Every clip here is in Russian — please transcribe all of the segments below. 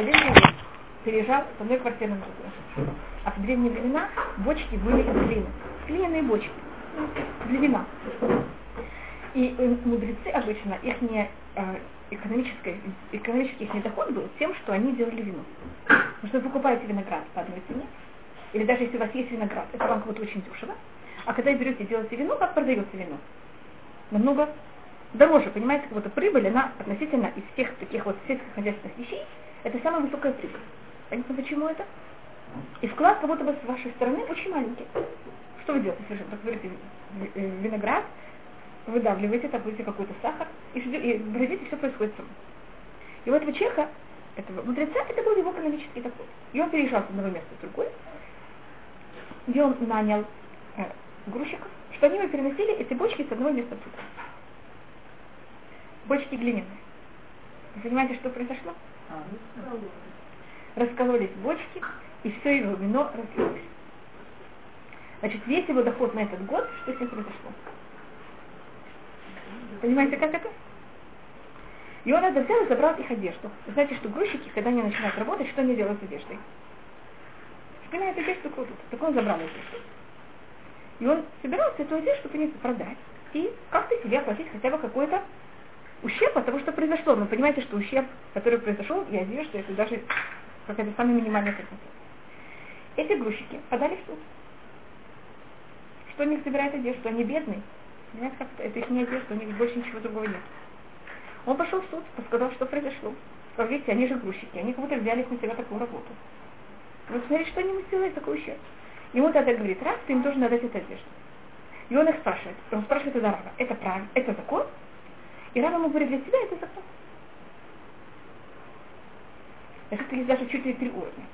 один человек переезжал с одной квартиры на другую. А в древние времена бочки были из глины. Глиняные бочки. Для вина. И э, мудрецы обычно, их не, э, экономический, их недоход был тем, что они делали вино. Потому что вы покупаете виноград по одной цене, или даже если у вас есть виноград, это вам как очень дешево. А когда берете и делаете вино, как продается вино? Намного дороже, понимаете, как будто прибыль, она относительно из всех таких вот сельскохозяйственных вещей, это самая высокая прибыль. Понятно, почему это? И вклад как будто бы с вашей стороны очень маленький. Что вы делаете совершенно? Так берете виноград, выдавливаете, добавите какой-то сахар, и, и глядите, все происходит само. И у этого человека, этого мудреца, это был его экономический доход. И он переезжал с одного места в другое, где он нанял э, грузчиков, что они ему переносили эти бочки с одного места в другое. Бочки глиняные. Вы понимаете, что произошло? Раскололись бочки, и все его вино разлилось. Значит, весь его доход на этот год, что с ним произошло? Понимаете, как это? И он это взял и забрал их одежду. Знаете, что грузчики, когда они начинают работать, что они делают с одеждой? Спинают одежду кладут. Так он забрал одежду. И он собирался эту одежду принести продать и как-то себе оплатить хотя бы какой-то ущерб от того, что произошло. Но понимаете, что ущерб, который произошел, я вижу, что это даже какая-то самая минимальная компенсация. Эти грузчики подали в суд. Что они собирают одежду? Они бедные. Понимаете, как это? Это их не одежда, у них больше ничего другого нет. Он пошел в суд, сказал, что произошло. Сказал, видите, они же грузчики, они как будто взяли на себя такую работу. Вот смотрите, что они ему сделали такой ущерб. Ему тогда говорит, раз, ты им должен отдать эту одежду. И он их спрашивает. Он спрашивает это Рава. Это правильно? Это закон? И ему говорит, для тебя это закон. Это есть даже чуть ли три уровня.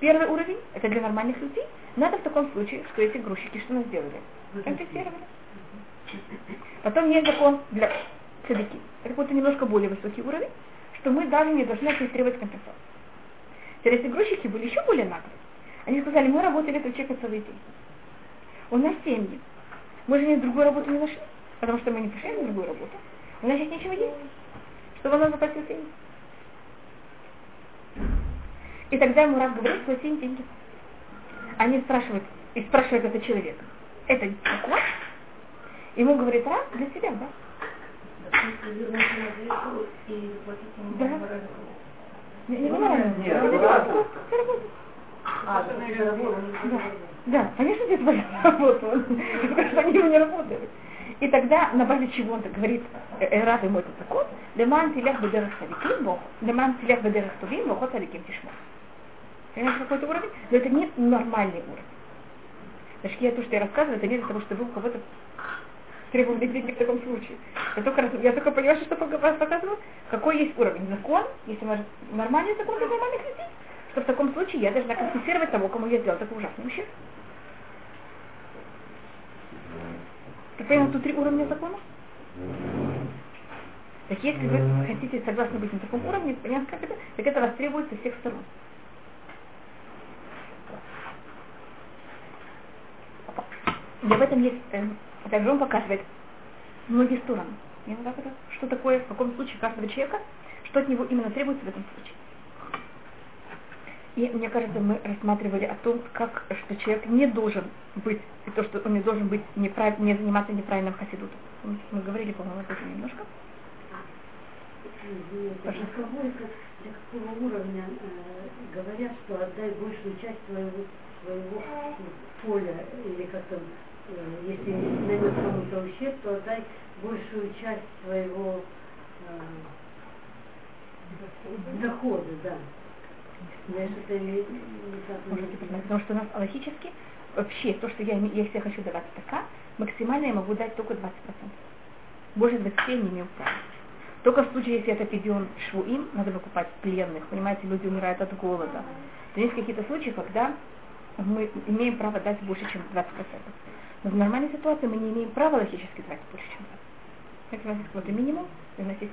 Первый уровень, это для нормальных людей. Надо в таком случае, что эти грузчики что нас сделали? Компенсировали. Потом есть закон для цадики. Это какой-то немножко более высокий уровень, что мы даже не должны требовать компенсации. Теперь если грузчики были еще более наглые, они сказали, мы работали этого человека целый день. У нас семьи. Мы же не другую работу не нашли, потому что мы не пришли на другую работу. У нас сейчас нечего есть. Что он нам заплатил деньги? И тогда ему раз говорит, плати им деньги. Они спрашивают, и спрашивает этот человек, это закон? Ему говорит, раз, для себя, да? Да. Не, не, не, не, а, да. да, конечно, это твоя работа, потому что они его не работают. И тогда на базе чего он говорит, Рав ему этот закон, леман тилех бедерах садиким, леман тилех бедерах тувим, вохот садиким тишмо. Понимаете, какой-то уровень? Но это не нормальный уровень. Значит, я то, что я рассказываю, это не для того, чтобы у кого-то требовали деньги в таком случае. Я только, я только понимаю, что показываю, какой есть уровень. Закон, если мы нормальный закон для нормальных людей, что в таком случае я должна компенсировать того, кому я сделал такой ужасный ущерб. Понял, тут три уровня закона? Так если вы хотите согласны быть на таком уровне, понятно как это, так это вас требуется всех сторон. И в этом есть, э, также он показывает многие стороны. Что такое, в каком случае каждого человека, что от него именно требуется в этом случае. И мне кажется, мы рассматривали о том, как что человек не должен быть, и то, что он не должен быть неправ, не заниматься неправильным хасидутом. Мы говорили, по-моему, об этом немножко. Пожалуйста. До какого уровня э, говорят, что отдай большую часть своего, своего поля, или как-то, э, если нанес кому-то ущерб, то отдай большую часть своего э, дохода, да. Можете понимать, потому что у нас логически вообще то, что я, если я хочу давать стакан, максимально я могу дать только 20%. Больше 20 не имею права. Только в случае, если это пидион швуим, надо выкупать пленных, понимаете, люди умирают от голода. То есть какие-то случаи, когда мы имеем право дать больше, чем 20%. Но в нормальной ситуации мы не имеем права логически давать больше, чем 20%. Это у нас есть какой-то минимум, и у нас есть...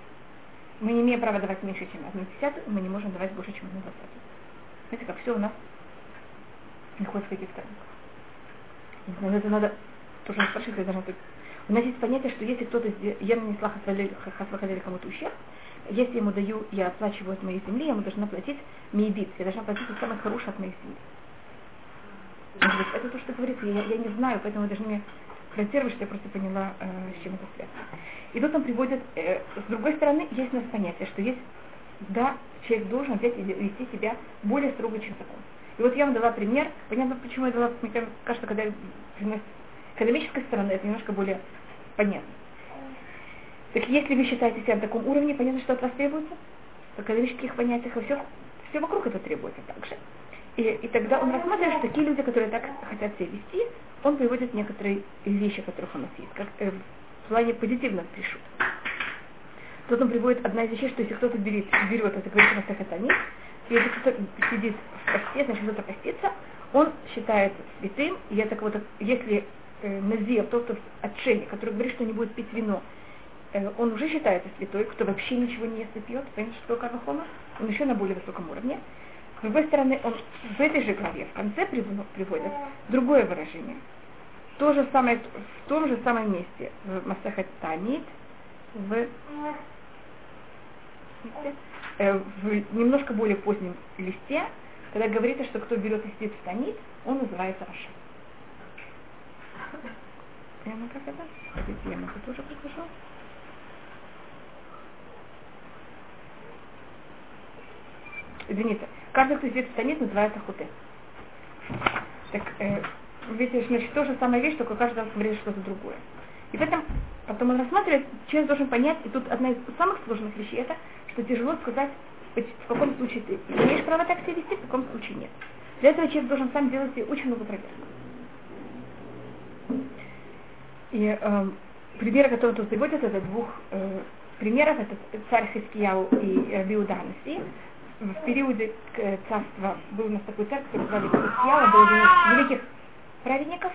Мы не имеем права давать меньше, чем 1,50, мы не можем давать больше, чем 1,20. Смотрите, как все у нас находится в этих сторонах. Это надо тоже спрашивать, когда должна у нас есть понятие, что если кто-то, я нанесла хасвахалеля кому-то ущерб, если я ему даю, я оплачиваю от моей земли, я ему должна платить мейбит, я должна платить от самых хороших от моих земли. Говорит, это то, что говорится, я, я не знаю, поэтому вы должны мне гарантировать, что я просто поняла, э, с чем это связано. И тут он приводит, э, с другой стороны, есть у нас понятие, что есть да, человек должен взять и вести себя более строго, чем закон. И вот я вам дала пример, понятно, почему я дала, мне кажется, когда с экономической стороны это немножко более понятно. Так если вы считаете себя на таком уровне, понятно, что от вас требуется, в экономических понятиях, и все, все вокруг это требуется также. И, и тогда он рассматривает, что такие люди, которые так хотят себя вести, он приводит некоторые вещи, которых у нас есть, как э, в плане позитивных пришут. Тут он приводит одна из вещей, что если кто-то берет, берет это говорит на сахатани, если кто-то сидит в посте, значит кто-то постится, он считается святым, и это вот, если э, Назир, тот, кто отшельник, который говорит, что не будет пить вино, э, он уже считается святой, кто вообще ничего не ест и пьет, понимаете, что такое кармахома? Он еще на более высоком уровне. С другой стороны, он в этой же главе в конце приводит другое выражение. То же самое, в том же самом месте в Масахат Танит, в, в немножко более позднем листе, когда говорится, что кто берет и сидит в Танит, он называется Раша. Прямо как это? Хотите, я могу тоже покажу. Извините, каждый, кто здесь станет, называется хуте. Так, э, видите, значит, то же самая вещь, только каждый раз говорит что-то другое. И поэтому потом он рассматривает, человек должен понять, и тут одна из самых сложных вещей это, что тяжело сказать, в каком случае ты имеешь право так себя вести, в каком случае нет. Для этого человек должен сам делать себе очень много проверок. И э, примеры, которые тут приводят, это двух э, примеров, это царь Хискияу и э, Биуданаси в периоде э, царства был у нас такой царь, который звали Хискияу, был один из великих праведников,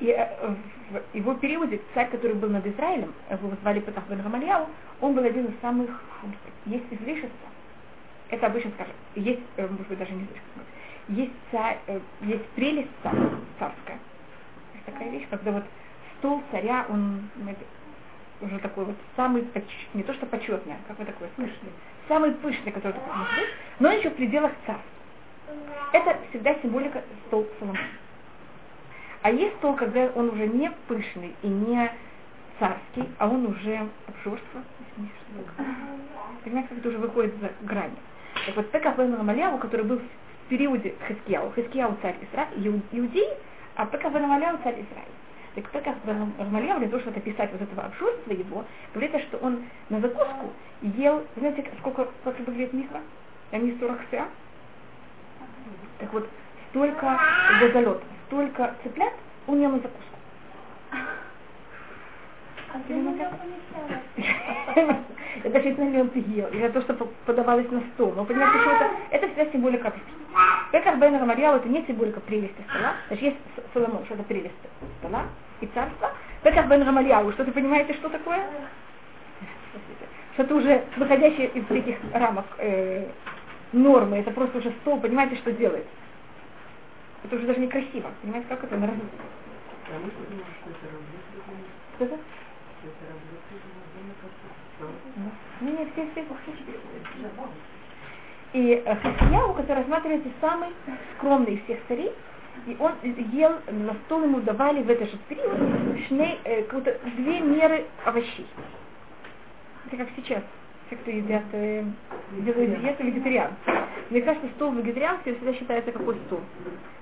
и э, в его периоде царь, который был над Израилем, его звали Патах бен Рамальяу, он был один из самых, есть излишества, это обычно скажем, есть, э, может быть, даже не излишество, есть, царь, есть прелесть царская. Есть такая вещь, когда вот стол царя, он уже такой вот самый, не то что почетный, а как вы такой пышный, самый пышный, который только может быть, но еще в пределах царства. Это всегда символика стол Соломона. А есть стол, когда он уже не пышный и не царский, а он уже обжорство. Понимаете, как это уже выходит за грани. Так вот, Пеках Бен Рамаляву, который был в периоде Хискияу, Хискияу царь Израиль, Иудеи, а Пеках Бен Рамаляву царь Израиль. Так Пеках Бен Рамаляву, для того, чтобы описать вот этого обжорства его, говорится, что он на закуску ел, знаете, сколько, как выглядит микро? Там есть 40 ся. Так вот, столько газолет, столько цыплят он ел на закуску. Это действительно он ел, или то, что подавалось на стол. Но понимаете, что это, это вся символика Пекар Бен Рамариал это не символика прелести стола, значит есть Соломон, что это прелесть стола и царства. Пекар Бен Рамариал, что ты понимаете, что такое? Что-то уже выходящее из этих рамок э, нормы, это просто уже стол, понимаете, что делает. Это уже даже некрасиво, понимаете, как это на Что это? Не, не, все, все, И э, Хасияу, который рассматривается самый скромный из всех царей, и он ел, на стол ему давали в этот же период шней, э, две меры овощей. Это как сейчас, те, кто едят, э, делают диету вегетарианцы. Мне кажется, стол вегетарианский всегда считается какой стол?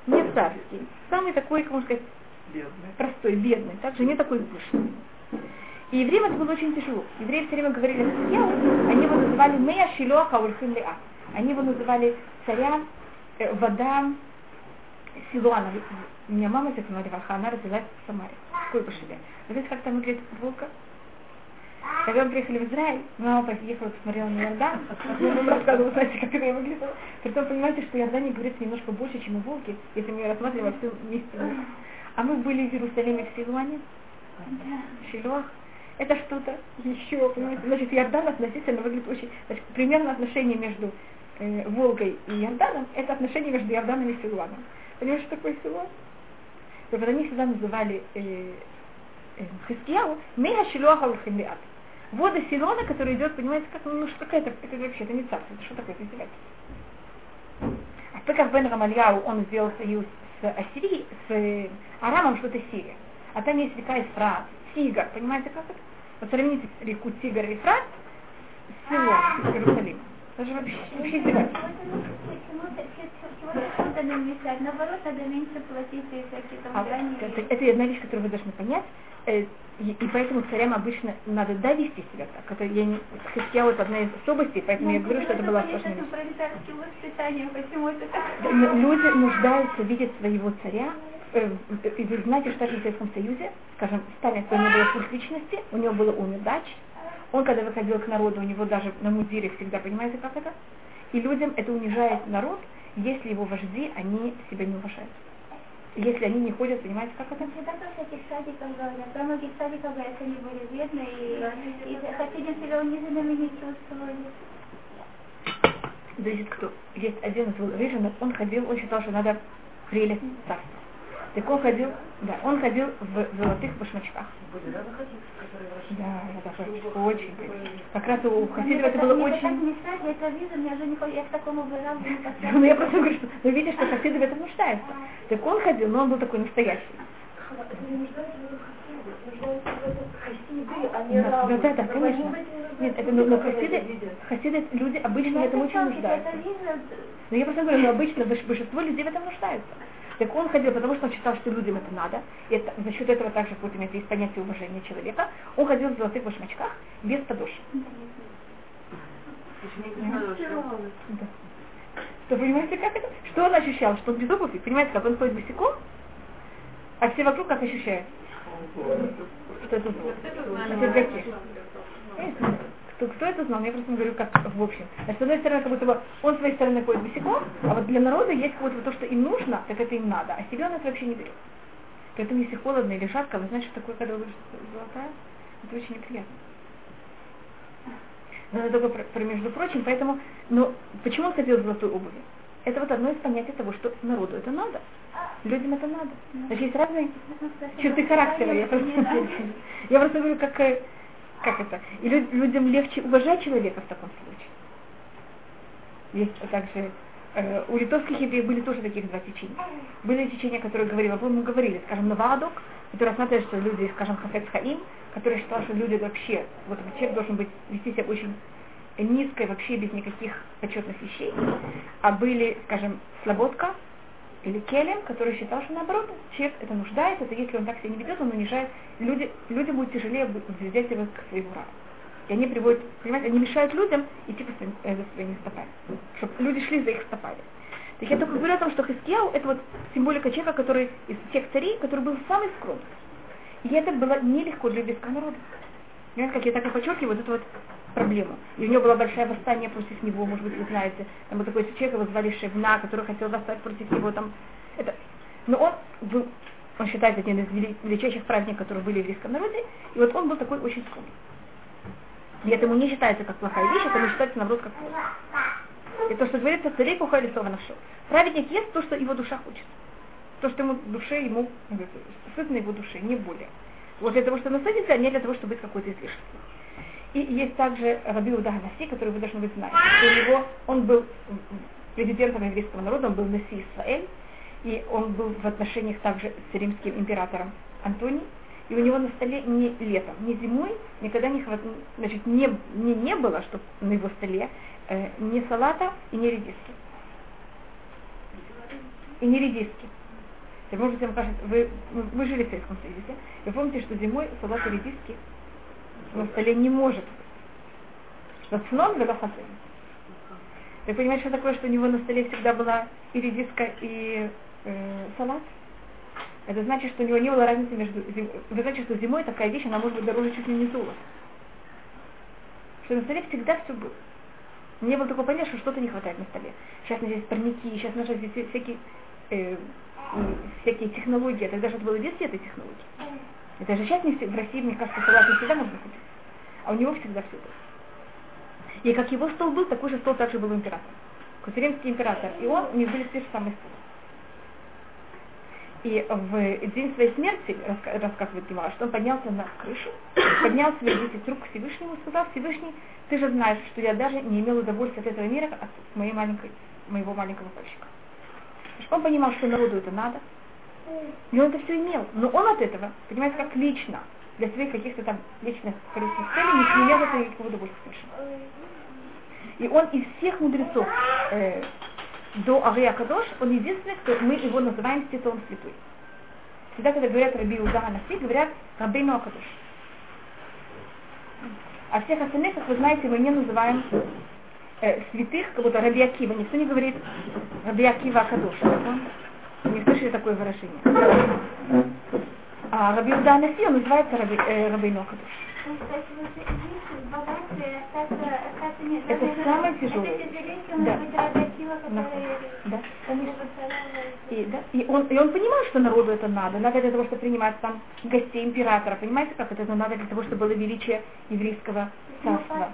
Не царский. Самый такой, как можно сказать, бедный. простой, бедный. Также не такой пышный. И евреям это было очень тяжело. Евреи все время говорили Хискияу, они его называли Мея Шилоха Урхим Леа. Они его называли царя, э, вода Силуана. У меня мама Реваха, она родилась в Самаре, в Койбашеве. Вы знаете, как там выглядит волка? Когда мы приехали в Израиль, мама поехала, посмотрела на Иордан, я вам рассказывала, знаете, как это выглядело. Притом понимаете, что Иордане говорится немножко больше, чем и волки, если мы рассматриваем все вместе. А мы были в Иерусалиме в Силуане, в Шилуах, это что-то еще, понимаете, значит, Иордан относительно выглядит очень, значит, примерно отношение между э, Волгой и Иорданом, это отношение между Иорданом и Силуаном. Понимаешь, что такое Силуан? И вот они всегда называли э, э, Хискияу, Мега Шилуаха Улхимлиат. Воды Силона, который идет, понимаете, как, ну, что какая-то, это вообще, это не царство, это что такое, это издевательство. А так как Бен Рамальяу, он сделал союз с Ассирией, с Арамом, что это Сирия. А там есть река Ефрат, Тигр, понимаете, как это? Вот сравните реку Тигр и Ефрат с Силом, с Иерусалимом. Это же вообще, вообще издевательство. Наоборот, надо меньше платить и всякие там А, грани. это, это одна вещь, которую вы должны понять. И, и поэтому царям обычно надо да вести себя так. Это я не Хискияу это одна из особостей, поэтому я говорю, что это была сложная вещь. Люди нуждаются видеть своего царя. Э, И вы знаете, что в Советском Союзе, скажем, Сталин, у него было курс личности, у него было ум и дач. Он, когда выходил к народу, у него даже на мундире всегда, понимаете, как это? И людям это унижает народ, если его вожди, они себя не уважают. Если они не ходят, понимаете, как это? Всегда про всяких садиков говорят. Про многих садиков говорят, что они были бедные, и, и хасидим себя униженными не чувствовали. Зависит кто. Есть один из Рижинов, он ходил, он считал, что надо прелесть царства. Так он ходил, да, он ходил в золотых башмачках. Да, это очень, очень. Как раз у хасидов это было Мне так очень... не стали, это вижу, я же не я к такому вырабу не Ну, я просто говорю, что вы видите, что хасиды в этом нуждаются. Так он ходил, но он был такой настоящий. Да, да, да, конечно. Нет, это, но, но хасиды, хасиды, люди обычно в этом очень нуждаются. Это Но я просто говорю, но обычно больш- большинство людей в этом нуждаются. Так он ходил, потому что он считал, что людям это надо. И это, за счет этого также, Путин, есть понятие уважения человека. Он ходил в золотых башмачках без подошв. Да. Что, понимаете, как это? Что он ощущал? Что он без обуви? Понимаете, как он ходит босиком, а все вокруг как ощущают? Что это значит? Отвергаки. Кто, кто это знал? Я просто говорю, как в общем. Значит, с одной стороны, как будто бы он с своей стороны ходит босиком, а вот для народа есть как будто бы то, что им нужно, так это им надо, а себе он это вообще не берет. Поэтому если холодно или жарко, вы знаете, что такое, когда вы золотая? Это очень неприятно. Но это только про, про между прочим, поэтому, но почему он ходил в золотой обуви? Это вот одно из понятий того, что народу это надо. Людям это надо. Значит, есть разные черты характера. Я просто, я просто говорю, как, э, как это. И лю- людям легче уважать человека в таком случае. Есть также э, у литовских евреев были тоже таких два течения. Были течения, которые говорили, вы мы говорили, скажем, Навадок, который рассматривает, что люди, скажем, Хафец Хаим, который считал, что люди вообще, вот человек должен быть, вести себя очень низко и вообще без никаких почетных вещей. А были, скажем, Слободка или Келем, который считал, что наоборот, человек это нуждает, это если он так себя не ведет, он унижает, люди, людям будет тяжелее взять его к своему раву. И они приводят, понимаете, они мешают людям идти по своим, э, за своими стопами, чтобы люди шли за их стопами. Так я только говорю о том, что Хискияу это вот символика человека, который из всех царей, который был самый скромный. И это было нелегко для еврейского народа. Понимаете, как я так и подчеркиваю вот эту вот проблему. И у него было большое восстание против него, может быть, вы знаете. Там был такой человек, его звали Шевна, который хотел восстать против него. Там, это. Но он был, он считается одним из вели- величайших праздников, которые были в еврейском народе. И вот он был такой очень скромный. И это ему не считается как плохая вещь, это ему считается, наоборот, как плохо. И то, что говорится, царей пухай лесова нашел. Праведник ест то, что его душа хочет. То, что ему душе, ему э, сытно его душе, не более. Вот для того, чтобы насытиться, а не для того, чтобы быть какой-то излишеством. И есть также Раби Наси, который вы должны быть знать. У него, он был президентом еврейского народа, он был Наси Исраэль, и он был в отношениях также с римским императором Антоний. И у него на столе не летом, не зимой никогда не, хват... значит, не, не, не было, что на его столе э, ни салата и ни редиски. И не редиски. Вы можете, вам кажется, вы, вы жили в Советском Союзе, вы помните, что зимой салат и редиски на столе не может быть. Что цнон вела хасым. Вы понимаете, что такое, что у него на столе всегда была и редиска, и э, салат? Это значит, что у него не было разницы между... Вы знаете, что зимой такая вещь, она может быть дороже чуть ли не золота. Что на столе всегда все было. Не было такого понятия, что что-то не хватает на столе. Сейчас здесь парники, сейчас наши здесь всякие, э, всякие технологии. Тогда это было без этой технологии. И даже сейчас не в России, мне кажется, салат не всегда можно купить. А у него всегда все было. И как его стол был, такой же стол также был у императора. Римский император. И он, у них были те же самые столы. И в день своей смерти, рассказывает Гимара, что он поднялся на крышу, поднял свои десять рук к Всевышнему и сказал, Всевышний, ты же знаешь, что я даже не имел удовольствия от этого мира, от моей маленькой, моего маленького пальчика. Он понимал, что народу это надо, и он это все имел. Но он от этого, понимаете, как лично, для своих каких-то там личных корыстных целей, не имел этого никакого удовольствия совершенно. И он из всех мудрецов э, до Ария Кадош, он единственный, кто мы его называем Титон Святой. Всегда, когда говорят Раби Уда Наси, говорят Рабейну Акадош. А всех остальных, как вы знаете, мы не называем э, святых, как будто Раби Акива. Никто не говорит Раби Акива Акадош. Не слышали такое выражение. А Раби Уда Наси, он называется Раби, э, Рабейну Акадош. Это самое тяжелое. Да. Да, конечно. И, да, и, он, и он понимал, что народу это надо. Надо для того, чтобы принимать там гостей императора. Понимаете, как это? Надо для того, чтобы было величие еврейского царства.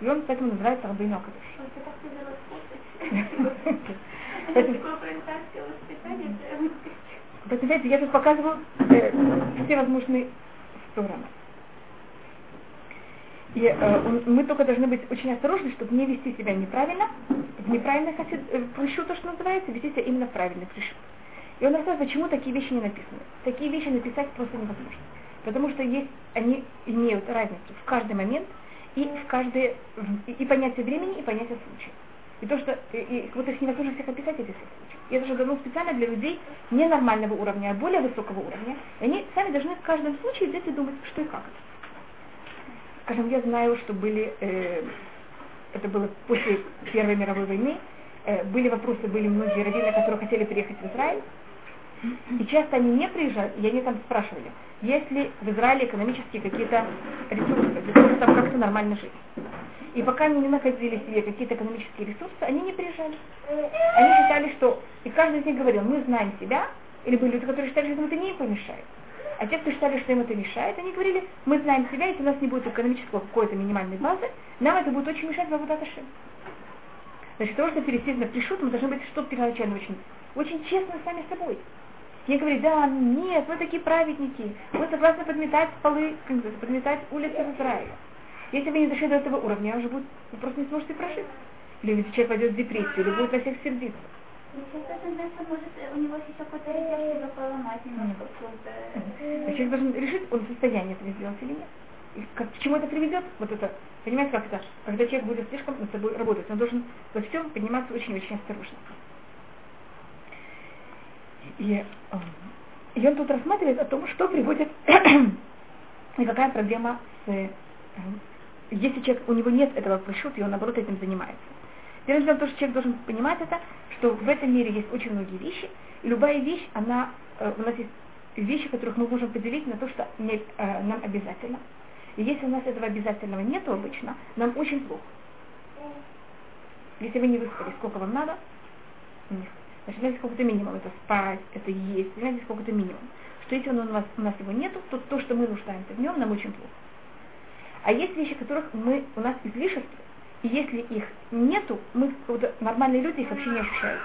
И он поэтому называется Поэтому, знаете, я тут показываю э, все возможные стороны. И э, мы только должны быть очень осторожны, чтобы не вести себя неправильно, в неправильный хасид, э, то, что называется, вести себя именно в правильный прыщу. И он рассказывает, почему такие вещи не написаны. Такие вещи написать просто невозможно. Потому что есть, они имеют разницу в каждый момент и в каждое, и, и понятие времени, и понятие случая. И то, что и, и, вот их невозможно всех описать, эти всех случаев. И это же дано специально для людей ненормального уровня, а более высокого уровня. И они сами должны в каждом случае взять и думать, что и как. Скажем, я знаю, что были, э, это было после Первой мировой войны, э, были вопросы, были многие раввины, которые хотели приехать в Израиль, и часто они не приезжали, и они там спрашивали, есть ли в Израиле экономические какие-то ресурсы, там как-то нормально жить. И пока они не находили себе какие-то экономические ресурсы, они не приезжали. Они считали, что... И каждый из них говорил, мы знаем себя, или были люди, которые считали, что им это не помешает. А те, кто считали, что им это мешает, они говорили, мы знаем себя, если у нас не будет экономического какой-то минимальной базы, нам это будет очень мешать в Абудаташем. Значит, того, что перейти на пришут, мы должны быть что первоначально очень, очень честны сами с собой. Не говорить, да, нет, мы такие праведники, мы согласны подметать полы, подметать улицы в Израиле. Если вы не дошли до этого уровня, уже будет, вы просто не сможете прожить. Или человек пойдет в депрессию, или будет во всех сердиться. человек должен решить, он в состоянии это сделать или нет. И как, к чему это приведет? Вот это, понимаете, как это? Когда человек будет слишком над собой работать, он должен во всем подниматься очень-очень осторожно. И, эм, и он тут рассматривает о том, что приводит и какая проблема с эм, если человек, у него нет этого пришут, и он наоборот этим занимается. Дело в том, что человек должен понимать это, что в этом мире есть очень многие вещи, и любая вещь, она, э, у нас есть вещи, которых мы можем поделить на то, что не, э, нам обязательно. И если у нас этого обязательного нету обычно, нам очень плохо. Если вы не выспали, сколько вам надо, значит, знаете, сколько-то минимум. Это спать, это есть, знаете, сколько-то минимум. Что если у нас, у нас его нету, то то, что мы нуждаемся в нем, нам очень плохо. А есть вещи, которых мы, у нас излишество, и если их нету, мы, вот, нормальные люди их вообще не ощущают.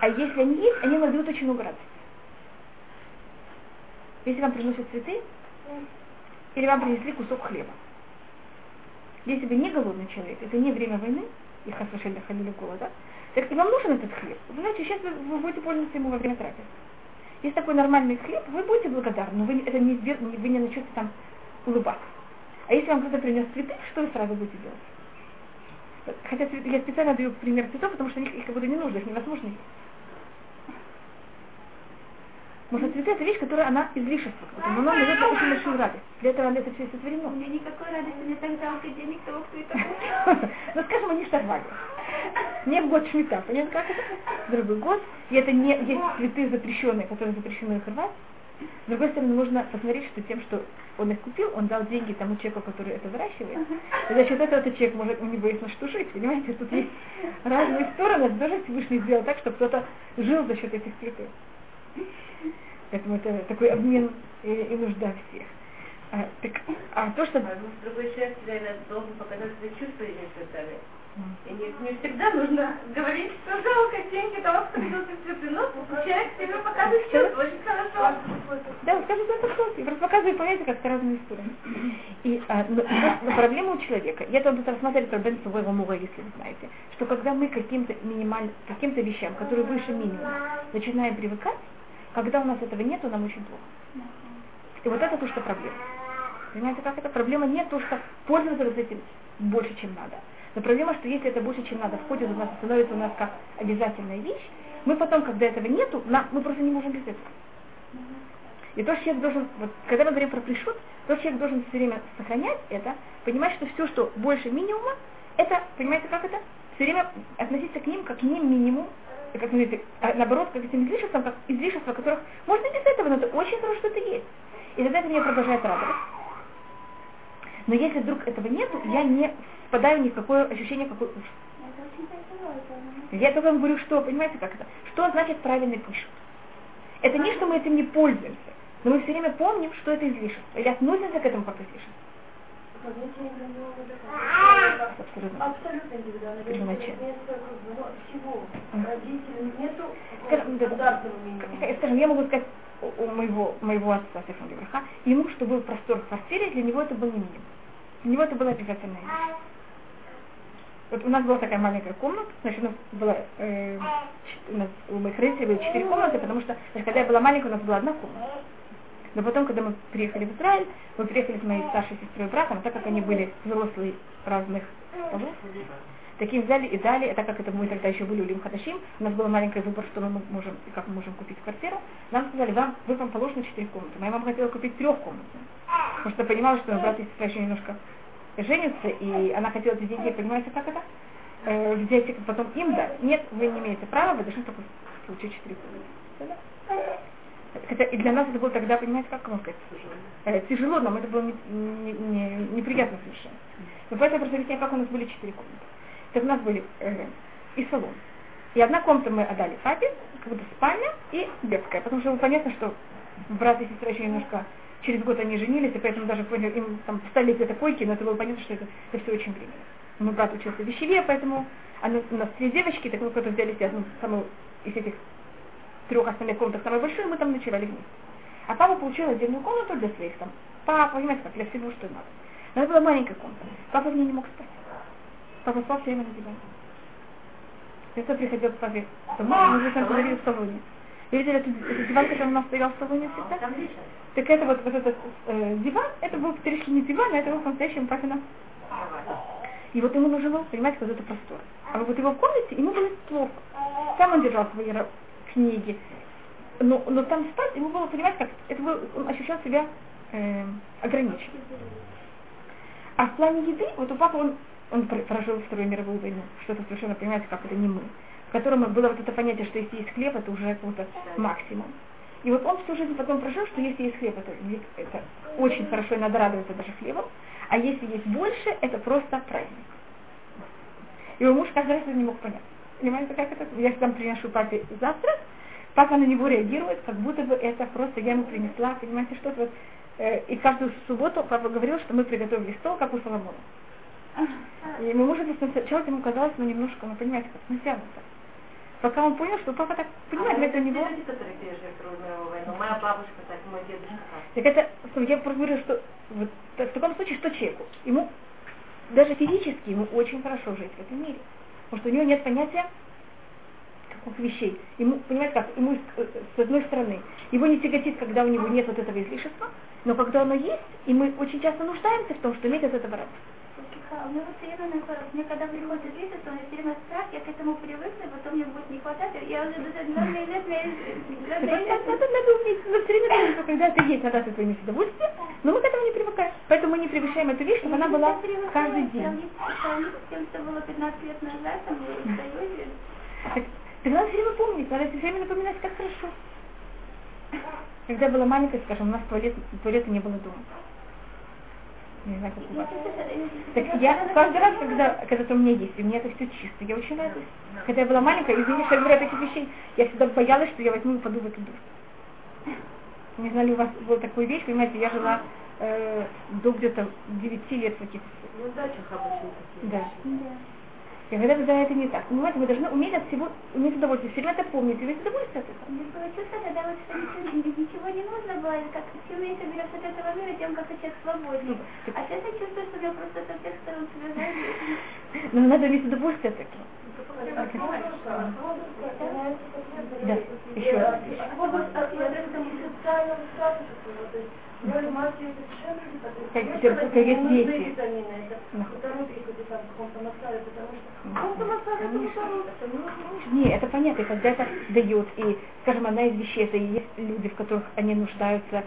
А если они есть, они нам дают очень много радости. Если вам приносят цветы, или вам принесли кусок хлеба. Если вы не голодный человек, это не время войны, и хасвашель халили голода, так и вам нужен этот хлеб. Вы знаете, сейчас вы, вы будете пользоваться ему во время трапезы. Есть такой нормальный хлеб, вы будете благодарны, но вы, это не, вы не начнете там улыбаться. А если вам кто-то принес цветы, что вы сразу будете делать? Хотя я специально даю пример цветов, потому что их, их как будто не нужно, их невозможно есть. Потому что цветы это вещь, которая она излишества, но она дает очень большую радость. Для этого это все сотворено. У меня никакой радости, мне так жалко денег того, кто это Ну скажем, они сорвали. Не в год шмита, понятно, как это? Другой год. И это не есть цветы запрещенные, которые запрещены их рвать. С другой стороны, нужно посмотреть, что тем, что он их купил, он дал деньги тому человеку, который это выращивает. И за счет этого этот человек может, у него есть на что жить, понимаете? Тут есть разные стороны, даже Всевышний сделал так, чтобы кто-то жил за счет этих цветов. Поэтому это такой обмен и, и нужда всех. А, так, а то, что... А ну, другой человек тебе должен показать свои чувства или цветами. И не, не всегда нужно говорить, что жалко деньги того, кто родился цветы, но человек тебе показывает чувства, очень хорошо. Да, вот каждый это просто. Показываю, понимаете, как-то разные истории. И а, но, но проблема у человека, я там тут рассматриваю проблему своего муга, если вы знаете, что когда мы каким-то минимальным, каким-то вещам, которые выше минимума, начинаем привыкать, когда у нас этого нету, нам очень плохо. И вот это то, что проблема. Понимаете, как это? Проблема не то, что пользоваться этим больше, чем надо. Но проблема, что если это больше, чем надо, входит у нас, становится у нас как обязательная вещь, мы потом, когда этого нету, нам, мы просто не можем без этого. И то, что человек должен, вот, когда мы говорим про пришут, то, человек должен все время сохранять это, понимать, что все, что больше минимума, это, понимаете, как это? Все время относиться к ним как к ним минимум, как, а наоборот, как к этим излишествам, как излишества, которых можно без этого, но это очень хорошо, что это есть. И тогда это меня продолжает радовать. Но если вдруг этого нету, я не впадаю ни в какое ощущение, какой ужас. Я только вам говорю, что, понимаете, как это? Что значит правильный пишут? Это не, что мы этим не пользуемся, но мы все время помним, что это излишество, или относимся к этому как излишество. Абсолютно. Абсолютно индивидуально. Нету Скажем. Скажем, я могу сказать у моего, моего отца, Стефана Гебраха, ему, что был простор в квартире, для него это был не минимум. Для него это была обязательная вещь. Вот у нас была такая маленькая комната, значит, у нас была, э, у, нас, у моих родителей были четыре комнаты, потому что, значит, когда я была маленькая, у нас была одна комната. Но потом, когда мы приехали в Израиль, мы приехали с моей старшей сестрой и братом, а так как они были взрослые разных таким взяли и дали, так как это мы тогда еще были Улим Хадашим, у нас был маленький выбор, что мы можем и как мы можем купить квартиру, нам сказали, вам, вы вам положено четыре комнаты. Моя мама хотела купить трехкомнатную, потому что понимала, что брат и сестра еще немножко женятся, и она хотела эти деньги, понимаете, как это? Э, взять и потом им дать. Нет, вы не имеете права, вы должны только получить четыре комнаты. Да? Хотя и для нас это было тогда, понимаете, как вам сказать, э, тяжело, нам это было не, не- не- неприятно совершенно. Но поэтому просто объясняю, как у нас были четыре комнаты. Так у нас были э, и салон. И одна комната мы отдали папе, как будто спальня и детская, потому что понятно, что брат и сестра еще немножко через год они женились, и поэтому даже поняли, им там стали где-то койки, но это было понятно, что это, это все очень временно. Мой брат учился в вещеве, поэтому она- у нас три девочки, так мы просто взяли себе одну самую из этих трех основных комнатах, самую большую, мы там ночевали вместе. А папа получил отдельную комнату для своих там, папа, понимаете, как для всего, что надо. Но это была маленькая комната. Папа в ней не мог спать. Папа спал все время на диване. Я кто приходил к папе домой, мы же там говорили в салоне. Вы видели эту, эту диван, который у нас стоял в салоне всегда? Так это вот, вот этот э, диван, это был перешли не диван, а это был по-настоящему папина. И вот ему нужен был, понимаете, какой-то простор. А вот его в комнате, ему было плохо. Там он держал свои книги. Но, но там спать, ему было, понимаете, как, это был, он ощущал себя э, ограничен. А в плане еды, вот у папы он, он пр- прожил Вторую мировую войну, что-то совершенно, понимаете, как это не мы, в котором было вот это понятие, что если есть хлеб, это уже какой-то максимум. И вот он всю жизнь потом прожил, что если есть хлеб, это, это очень хорошо, и надо радоваться даже хлебом, а если есть больше, это просто праздник. И мой муж каждый раз это не мог понять. Понимаете, как это? Я там приношу папе завтрак, папа на него реагирует, как будто бы это просто я ему принесла, понимаете, что-то вот. Э, И каждую субботу папа говорил, что мы приготовили стол, как у Соломона. И муж это сначала ему казалось, ну немножко, ну понимаете, как натянуто. Пока он понял, что папа так, понимаете, а это люди, которые пережили мировую войну. Моя бабушка так, мой дедушка так. Так это, что я говорю, что вот, в таком случае что человеку? Ему даже физически ему очень хорошо жить в этом мире. Потому что у него нет понятия каких вещей. Ему, понимаете как, ему с, с одной стороны, его не тяготит, когда у него нет вот этого излишества, но когда оно есть, и мы очень часто нуждаемся в том, что иметь от этого радость. У меня вот все время наоборот. Мне когда приходит излишество, у меня все время страх, я к этому привыкну, и потом мне будет не хватать. Я уже даже главное лет, вот, надо, надо, надо уметь, ну, все время что когда это есть, надо это иметь удовольствие, но мы к этому не привыкаем. Поэтому мы не превышаем эту вещь, чтобы она была каждый день. Сравнить с тем, что было 15 лет назад, там, в Союзе. Так, так надо все время помнить, надо все время напоминать, как хорошо. Когда я была маленькая, скажем, у нас туалет, туалета не было дома. Не знаю, как у вас. Так я каждый раз, когда, когда это у меня есть, и у меня это все чисто, я очень радуюсь. Когда я была маленькая, извини, что я говорю о таких вещей, я всегда боялась, что я возьму и упаду в эту дурь. Не знаю, ли у вас была такая вещь, понимаете, я жила э, до где-то 9 лет каких-то. Ну, дачах обычно такие. Да. Да. И когда тогда это не так. Понимаете, мы должны уметь от всего, уметь удовольствие. Все время это помнить, иметь удовольствие от этого. Мне было чувство, когда вот что ничего, ничего не нужно было, как чем меньше берешь от этого мира, тем как-то человек свободнее. А сейчас я чувствую, что я просто со всех сторон себя. Но надо иметь удовольствие от этого. Да, еще раз. Как есть дети. Не, это понятно, и когда это дает, и, скажем, одна из вещей, это есть люди, в которых они нуждаются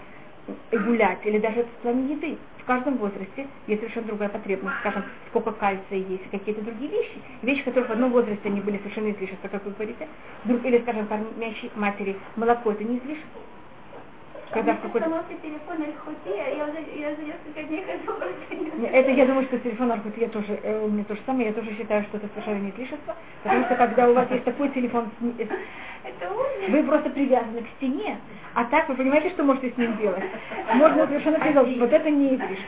гулять, или даже в плане еды. В каждом возрасте есть совершенно другая потребность, скажем, сколько кальция есть, какие-то другие вещи. Вещи, которые в одном возрасте они были совершенно излишества, как вы говорите, или, скажем, кормящей матери молоко, это не излишество. Когда в какой-то... Телефон Аль-Хути, я уже, я уже несколько дней хожу просто Это я думаю, что телефон Архут, я тоже, э, у меня то же самое, я тоже считаю, что это совершенно не излишество, потому что когда у вас есть такой телефон, с. Вы просто привязаны к стене, а так вы понимаете, что можете с ним делать. Можно совершенно сказать, вот это не излишество.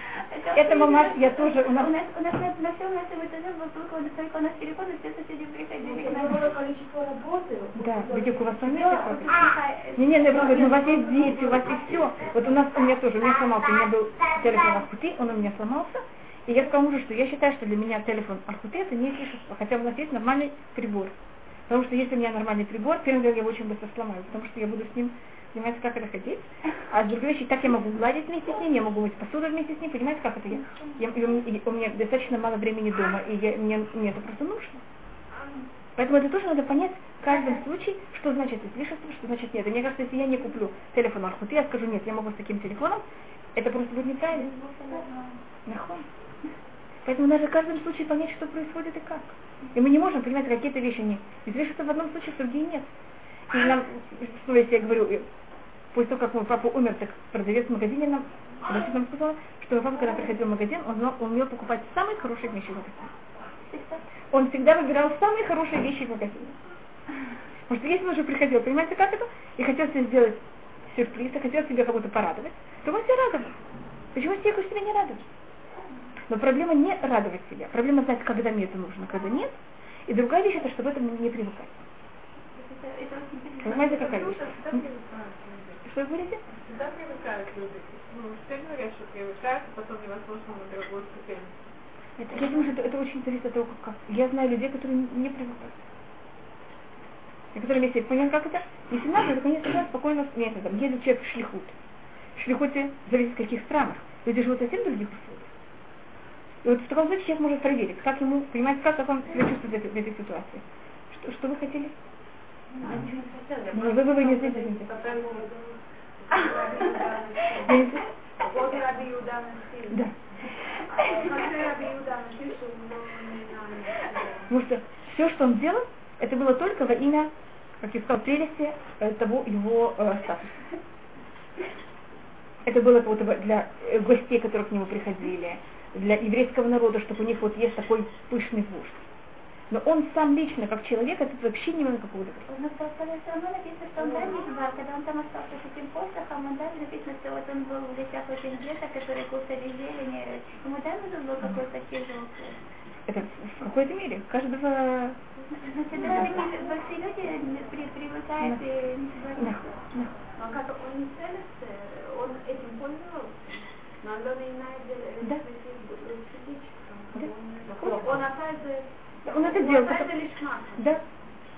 Это мамаш, я тоже, у нас У нас, у нас на, всем нашем этаже был только, у нас- только у нас телефон, все соседи приходили к нам. количество работы. Да, видите, у вас там есть Да, такое? такая- Не, не, я говорю, ну, у вас есть дети, у вас есть все. Вот у нас, у меня тоже, у меня сломался, у меня был телефон Архути, он у меня сломался. И я сказала мужу, что я считаю, что для меня телефон Архути это не излишество, хотя у нас есть нормальный прибор. Потому что если у меня нормальный прибор, первым делом я его очень быстро сломаю, потому что я буду с ним понимаете, как это ходить. А с другой вещи, так я могу гладить вместе с ним, я могу мыть посуду вместе с ним, понимаете, как это я? я, я- у меня достаточно мало времени дома, и я, мне, мне это просто нужно. Поэтому это тоже надо понять в каждом случае, что значит излишество, что значит нет. И мне кажется, если я не куплю телефон Архут, я скажу, нет, я могу с таким телефоном, это просто будет неправильно. Нахон. Поэтому надо в каждом случае понять, что происходит и как. И мы не можем понимать, какие-то вещи не излишества в одном случае, в другие нет. И нам, что я говорю, после того, как мой папа умер, так продавец в магазине нам, продавец нам сказал, что мой папа, когда приходил в магазин, он умел покупать самые хорошие вещи в магазине. Он всегда выбирал самые хорошие вещи в магазине. Потому что если он уже приходил, понимаете, как это, и хотел себе сделать сюрприз, и хотел себе кого-то порадовать, то он себя радовал. Почему себе себя не радовать? Но проблема не радовать себя. Проблема знать, когда мне это нужно, когда нет. И другая вещь, это чтобы этому не привыкать. Это, это Понимаете, какая вещь? Что вы говорите? Всегда привыкают люди. Ну, все говорят, что привыкают, а потом невозможно на другую ступень. Это, я думаю, что это, это очень зависит от того, как. Я знаю людей, которые не привыкают. И которые если понять, как это, если надо, то, конечно, да, спокойно с методом. Едет человек в шлихут. В шлихуте зависит в каких странах. Люди живут совсем других условиях. И вот в таком случае человек может проверить, как ему, понимаете, как, как он себя чувствует в этой, в этой ситуации. Что, что вы хотели? Не, вы, вы, вы не знаете. Да. Потому что все, что он делал, это было только во имя, как я сказал, прелести э, того его э, статуса. Это было бы для э, гостей, которые к нему приходили, для еврейского народа, чтобы у них вот есть такой пышный вождь. Но он сам лично, как человек, это вообще не имел никакого доверия. Но все равно написано, что он ранний ждал, когда он там остался с этим посохом, он даже написано, что вот он был в гостях у пингвета, которые кусали зелень, ему да нужен был какой-то тяжелый. Это в какой-то мере. Каждого... Значит, да, такие большие люди при, привыкают и не Да, да. А как он не целится, он этим пользовался. Но Инайдер Да. Он, он оказывается, Он это он делал. потому- лишь. Да,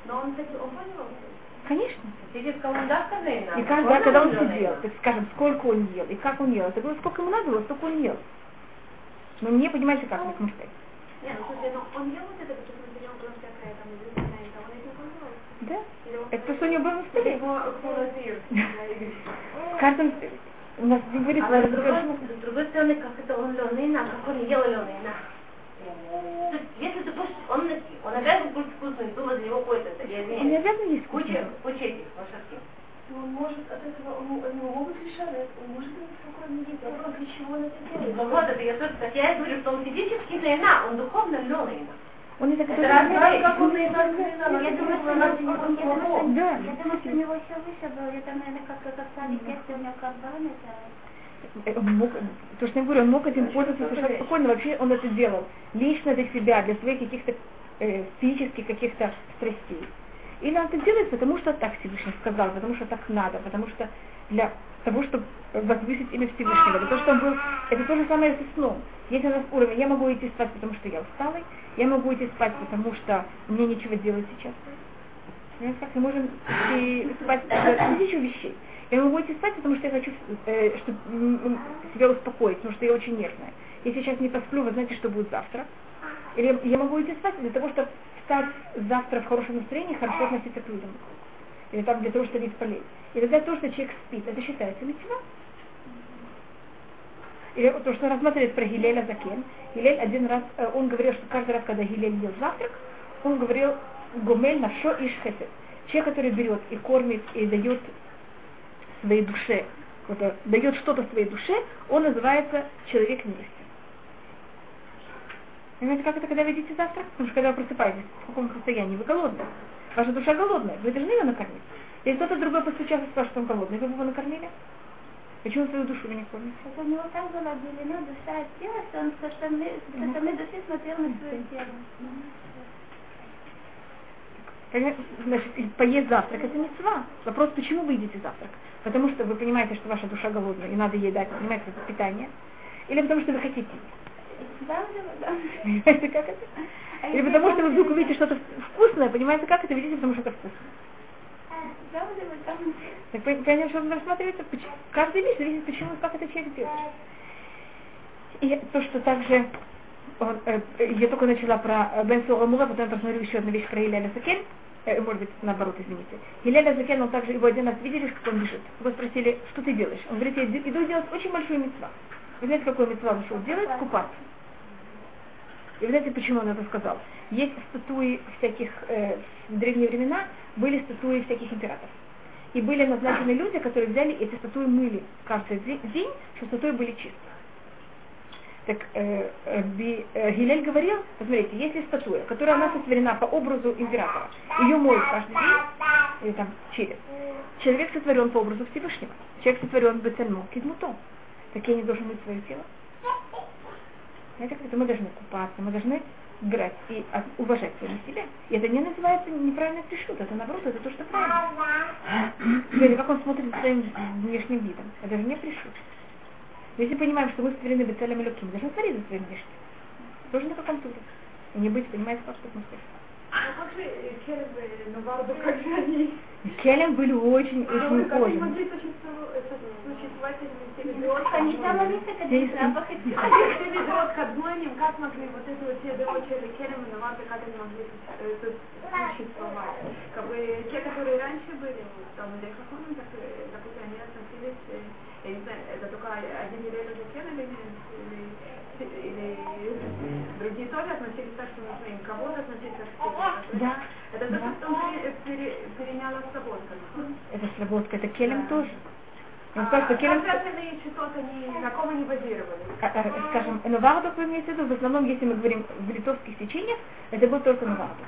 Но он, он пользовался. конечно. И когда, когда он сидел, так скажем, сколько он ел и как он ел, это было сколько ему надо было, столько он ел. Но мне, понимаете, как как можно сказать? Не, ну слушай, но он ел вот это, потому что у него была всякая там изысканная, там он этим пользовался. Да? Это то, что у него было на столе. В каждом... У нас не говорит... А с другой, с другой стороны, как это он ленина, как он ел ленина. То есть, Если ты хочешь, он, он обязан быть вкусным, было для него какое-то, я Он не извиняюсь, обязан есть куча, куча этих лошадки. Он может от этого, он, у него могут решать, он может быть спокойно есть, вопрос, для чего он это делает. Ну вот, это я тоже, так я говорю, что он физически ленина, он духовно ленина. Он не Это. Как он и так Я думаю, что, Да. я думаю, что у него еще выше был, это, наверное, как, как если у него это... э, он мог, то, что я говорю, он мог этим пользоваться совершенно спокойно, вообще он это делал лично для себя, для своих каких-то э, физических каких-то страстей. Или он это делает, потому что так Всевышний сказал, потому что так надо, потому что для того, чтобы возвысить имя Всевышнего. Для того, что он был, это то же самое со сном. Если у нас уровень, я могу идти спать, потому что я усталый, я могу идти спать, потому что мне нечего делать сейчас. Понимаете, как мы можем идти спать тысячу вещей. Я могу идти спать, потому что я хочу э, чтобы себя успокоить, потому что я очень нервная. Если сейчас не посплю, вы знаете, что будет завтра. Или я могу идти спать для того, чтобы встать завтра в хорошем настроении, хорошо относиться к людям. Или там для того, чтобы их полезть. И тогда то, что человек спит, это считается митцва. Или то, что рассматривает про Гилеля Закен. Гилель один раз, э, он говорил, что каждый раз, когда Гилель ел завтрак, он говорил Гумель на шо иш. Человек, который берет и кормит, и дает своей душе, дает что-то своей душе, он называется человек милости. Понимаете, как это, когда вы едите завтрак? Потому что когда вы просыпаетесь, в каком состоянии вы голодны. Ваша душа голодная, вы должны ее накормить. Если кто-то другой постучался и скажет, что он голодный, вы бы его накормили? Почему свою душу вы не кормите? У него так была отделена душа что он со стороны, со стороны души смотрел на свое тело. Значит, поесть завтрак это не сва. Вопрос, почему вы едите завтрак? Потому что вы понимаете, что ваша душа голодная, и надо ей дать, понимаете, это питание. Или потому что вы хотите Да, да, да. Понимаете, как это? Или потому что вы вдруг увидите что-то вкусное, понимаете, как это видите, потому что это вкусно. Так понятно, нужно рассматривается, каждая вещь зависит, почему, как это человек делает. И то, что также он, э, я только начала про Бен Мура, потом я посмотрю еще одну вещь про Иляля Закен, э, может быть, наоборот, извините. Иляля Закен, он также, его один раз видели, как он бежит. Его спросили, что ты делаешь? Он говорит, я иду делать очень большую мецва. Вы знаете, какую мецва он шел делать? Купаться. И вы знаете, почему он это сказал? Есть статуи всяких, э, в древние времена были статуи всяких императоров. И были назначены люди, которые взяли эти статуи мыли каждый день, чтобы статуи были чистые. Так э, э, э, Гилель говорил, посмотрите, если статуя, которая у нас сотворена по образу императора, ее моют каждый день, или там через, человек сотворен по образу Всевышнего, человек сотворен бецельмо, кидмуто, так я не должен мыть свое тело. Знаете, как это мы должны купаться, мы должны брать и уважать своего себя. И это не называется неправильный пришут, это наоборот, это то, что правильно. Смотрите, как он смотрит своим внешним видом. Это же не пришут. Если понимаем, что мы створены бецелем и легким, должны смотреть за своим внешним. Тоже на каком-то уровне. Не быть, понимаете, как мы смотрим. А как же э, Келем и Наварду, как же они? Келем были очень, очень Как они там молиться, когда запах и Телебиот, Кадмоним, как могли вот эти вот все дочери Келем и Наварду, как они могли э, существовать? Как бы те, которые раньше были, там, или Да. Это то, Да. что он пере- пере- перенял от Слободка. Это слободка, это келем тоже. Он сказал, что келем, частоты они на ком они базировались? а, а, скажем, Новардок вы имеете в виду, в основном, если мы говорим в литовских течениях, это был только Новардок.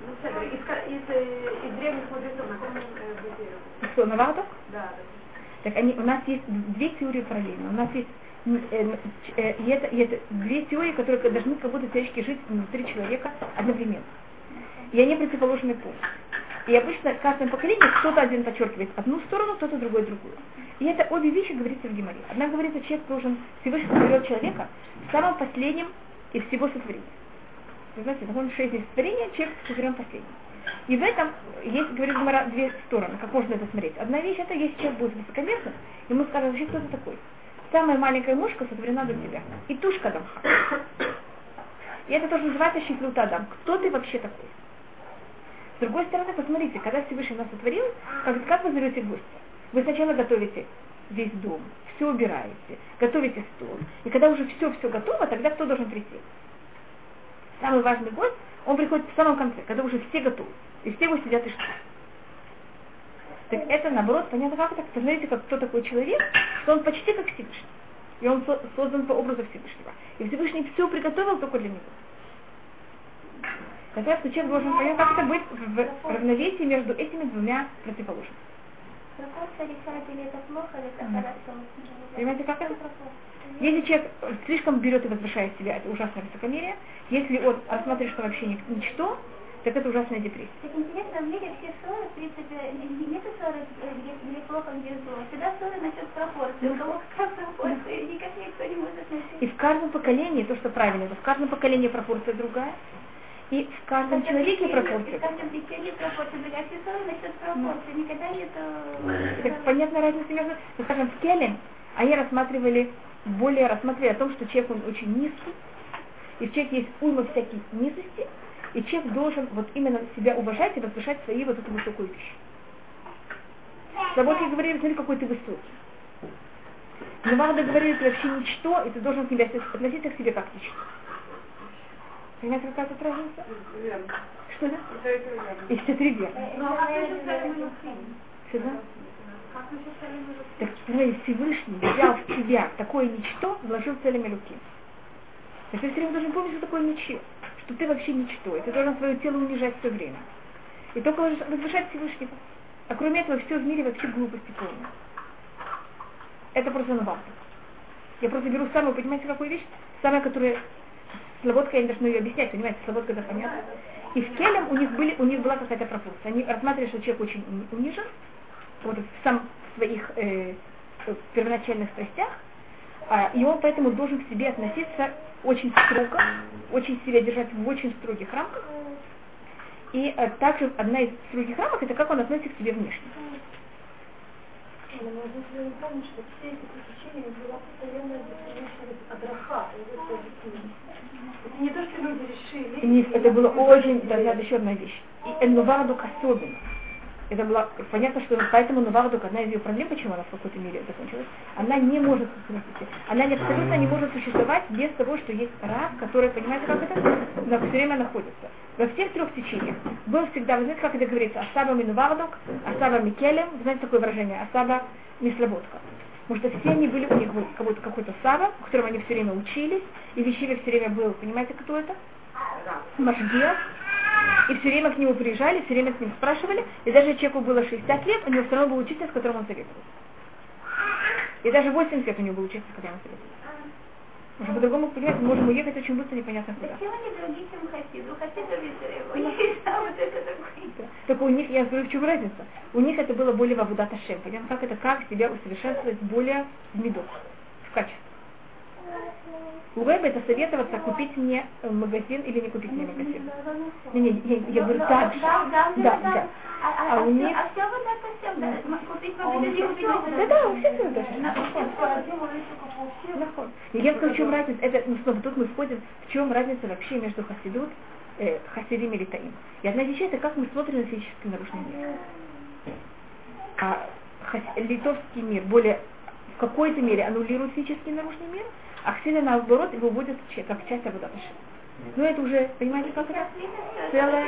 Ну, из, ка- из, э, из древних мудрецов на ком они э, базировались? Что, Новардок? Да, Так они, у нас есть две теории параллельно. У нас есть э, э, и это, и это две теории, которые должны как будто теоретически жить внутри человека одновременно. И они противоположны полностью. И обычно в каждом поколении кто-то один подчеркивает одну сторону, кто-то другой другую. И это обе вещи говорится в Гимаре. Одна говорится, человек должен, Всевышний сотворил человека самым последним из всего сотворения. Вы знаете, закон шесть из творения, человек сотворен последним. И в этом есть, говорит Гимара, две стороны, как можно это смотреть. Одна вещь это, если человек будет высокомерным, и мы скажем, вообще кто ты такой? Самая маленькая мушка сотворена для тебя. И тушка дамха. И это тоже называется щитлут Адам. Кто ты вообще такой? С другой стороны, посмотрите, когда Всевышний нас сотворил, как, как вы зовете гостя? Вы сначала готовите весь дом, все убираете, готовите стол. И когда уже все-все готово, тогда кто должен прийти? Самый важный гость, он приходит в самом конце, когда уже все готовы. И все его сидят и ждут. Так это, наоборот, понятно, как это, посмотрите, как кто такой человек, что он почти как Всевышний. И он со- создан по образу Всевышнего. И Всевышний все приготовил только для него. Что человек должен понять, как это быть в равновесии между этими двумя противоположностями. Понимаете, как это? Если человек слишком берет и возвышает себя, это ужасное высокомерие. Если он рассматривает, что вообще ни- ничто, так это ужасная депрессия. Так интересно, в мире все ссоры, в принципе, не- нет ссоры, где, плохо, где зло. Всегда ссоры насчет пропорции. У кого какая пропорция, никак никто не может найти. И в каждом поколении, то, что правильно, в каждом поколении пропорция другая, и в каждом человеке пропорция. В каждом течении пропорции. Были все ссоры насчет пропорции. Никогда нету... Так понятна разница между, ну, скажем, в Келем они рассматривали, более рассматривали о том, что человек он очень низкий, и в человеке есть уйма всяких низости, и человек должен вот именно себя уважать и возвышать свои вот эту высокую вещь. Слободки говорили, смотри, какой ты высокий. Но Варда говорили, ты вообще ничто, и ты должен к себя относиться к себе как к Понимаете, какая тут разница? Что да? И все три верно. Ну, а как? Как Луким? Так смотри, Всевышний взял в тебя такое ничто, вложил целыми руки. Так ты все время должен помнить, что такое ничто. Что ты вообще ничто. И ты должен свое тело унижать все время. И только возвышать Всевышнего. А кроме этого, все в мире вообще глупости полная. Это просто навал. Я просто беру самую, понимаете, какую вещь? Самая, которая Слободка, я не должна ее объяснять, понимаете, Слободка это понятно. И в Келем у них, были, у них была какая-то пропорция. Они рассматривали, что человек очень уни- унижен, вот сам в своих э, первоначальных страстях, а, и он поэтому должен к себе относиться очень строго, очень себя держать в очень строгих рамках. И э, также одна из строгих рамок это как он относится к себе внешне. Но не то, что люди решили. Не- это было очень, да, надо еще одна вещь. И Эннувардук особенно. Это было понятно, что поэтому Нувардук, одна из ее проблем, почему она в какой-то мере закончилась, она не может, смотрите, она не абсолютно не может существовать без того, что есть раб, который, понимаете, как это, на все время находится. Во всех трех течениях был всегда, вы знаете, как это говорится, Асаба Минувардук, Асаба Микелем, вы знаете такое выражение, Асаба Мислободка. Потому что все они были, у них был какой-то, какой-то Саба, в котором они все время учились, и в Ешиве все время был, понимаете, кто это? Машгиах. И все время к нему приезжали, все время с ним спрашивали, и даже человеку было 60 лет, у него все равно был учитель, с которым он советовал. И даже 80 лет у него был учитель, с которым он советовал. Потому что по-другому, понимаете, мы можем уехать очень быстро, непонятно куда. Зачем они другие, чем Хасиду? Хасиду ведь вот это такое. Только у них, я говорю, в чем разница? У них это было более в Авудата Шем. Понимаете, как это, как себя усовершенствовать более в меду, в качестве. У Рэба это советоваться, купить мне э, магазин или не купить мне магазин. Не, не, я, я говорю, так же. Да, да, Да, да. да. А, а, А а, у них- а все вот это все, да, купить магазин, купить Да, магазин. да, у всех все. И я скажу, в чем разница, это, ну, снова тут мы входим, в чем разница вообще между хасидут, э, хасидим или таим. И одна вещь это как мы смотрим на физический наружный мир. А хас- литовский мир более в какой-то мере аннулирует физический наружный мир, а хасиды наоборот его че- как часть Абудаташи. Ну это уже, понимаете, как это? Целое.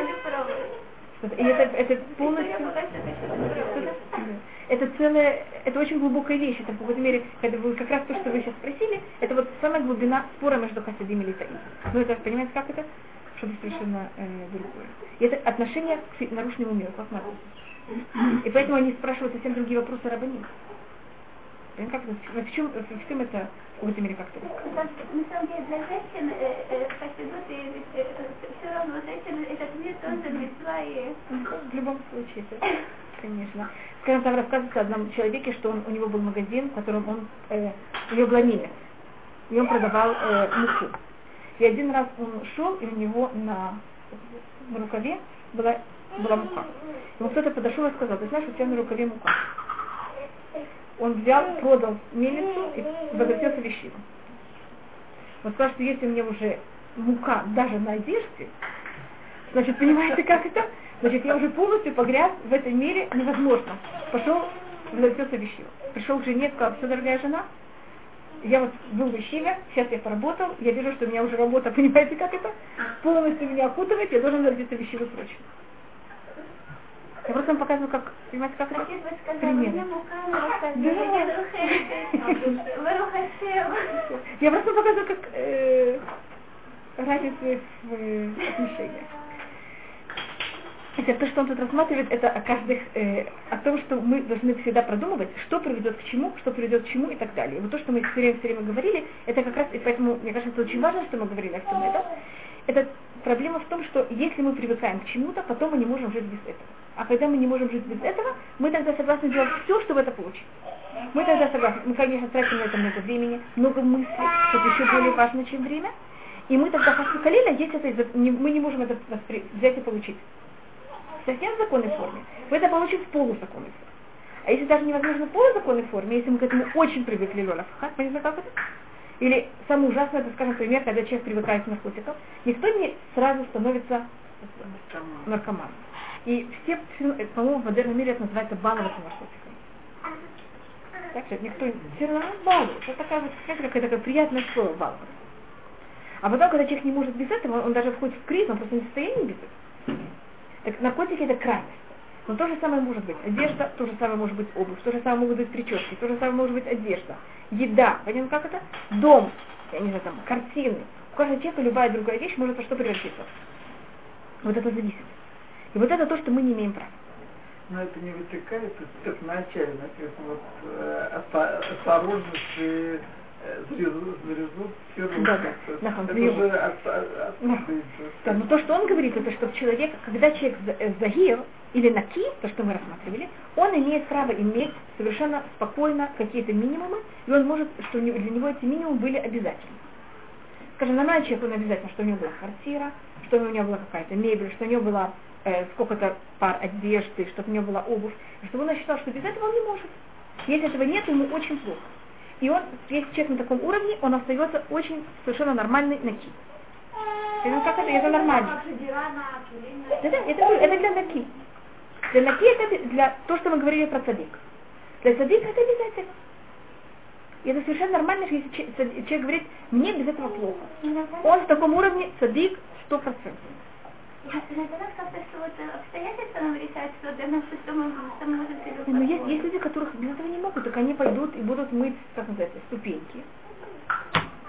И это, это полностью... Это целая, это очень глубокая вещь, это в какой-то мере, это вы как раз то, что вы сейчас спросили, это вот самая глубина спора между хасидим и таим. Ну это, понимаете, как это? Что-то совершенно э, другое. И это отношение к наружному миру, как народ. И поэтому они спрашивают совсем другие вопросы рабаним. Как это, в, чем, в чем это в какой-то мере как-то? На самом деле для женщин э, э, хасидут и все равно женщин этот мир тоже мецва и В любом случае, это, конечно. Скажем, там рассказывается о одном человеке, что он, у него был магазин, в котором он, э, была миля, и он продавал э, муку. И один раз он шел, и у него на, на рукаве была, была мука. Ему кто-то подошел и сказал, ты знаешь, у тебя на рукаве мука. Он взял, продал мельницу и возвратился в Ищиву. Он сказал, что если у меня уже мука даже на одежде, значит, понимаете, как это? Значит, я уже полностью погряз в этом мире невозможно. Пошел, возвратился в. Пришел к жене, сказал, все, дорогая жена, я вот был в Ищиве, сейчас я поработал, я вижу, что у меня уже работа, понимаете, как это? Полностью меня окутывает, я должен возвратиться в Ищиву срочно. Я просто вам показываю, как, понимаете, как это? Да. я просто показываю, как э, разницы в отношениях. Это то, что он тут рассматривает, это о каждых, э, о том, что мы должны всегда продумывать, что приведет к чему, что приведет к чему и так далее. Вот то, что мы все время, все время говорили, это как раз, и поэтому, мне кажется, это очень важно, что мы говорили о всем этом. Это проблема в том, что если мы привыкаем к чему-то, потом мы не можем жить без этого. А когда мы не можем жить без этого, мы тогда согласны делать все, чтобы это получить. Мы тогда согласны. Мы, конечно, тратим на это много времени, много мыслей, что еще более важно, чем время. И мы тогда хасукалина, если это, мы не можем это взять и получить совсем в законной форме, вы это получите в полузаконной форме. А если даже невозможно в полузаконной форме, если мы к этому очень привыкли, как, понятно, как это? Или самое ужасное, это, скажем, пример, когда человек привыкает к наркотикам, никто не сразу становится наркоманом. И все, по-моему, в модерном мире это называется баловаться наркотиками. Так что никто все равно балуется. Это такая вот, какое-то такое приятное слово баловаться. А потом, когда человек не может без этого, он даже входит в кризис, он просто не в состоянии без этого. Так наркотики это крайность. Но то же самое может быть одежда, то же самое может быть обувь, то же самое могут быть прически, то же самое может быть одежда, еда, понятно как это? Дом, я не знаю, там, картины. У каждого человека любая другая вещь может во что превратиться. Вот это зависит. И вот это то, что мы не имеем права. Но это не вытекает из изначально, вот, э, осторожность зарезут все Да, да. Да, но то, что он говорит, это что человек, когда человек э, загир или наки, то, что мы рассматривали, он имеет право иметь совершенно спокойно какие-то минимумы, и он может, что для него эти минимумы были обязательны. Скажем, нормальный человек, он обязательно, что у него была квартира, что у него была какая-то мебель, что у него была э, сколько-то пар одежды, чтобы у него была обувь, чтобы он считал, что без этого он не может. Если этого нет, ему очень плохо. И он, если человек на таком уровне, он остается очень совершенно нормальный наки. Это как это? Это нормально. Это, это, это для наки. Для наки это для то, что мы говорили про садик. Для садика это обязательно. И это совершенно нормально, если человек говорит, мне без этого плохо. Он в таком уровне садик сто процентов. Но есть, есть люди, которых без этого не могут, так они пойдут и будут мыть, как называется, ступеньки.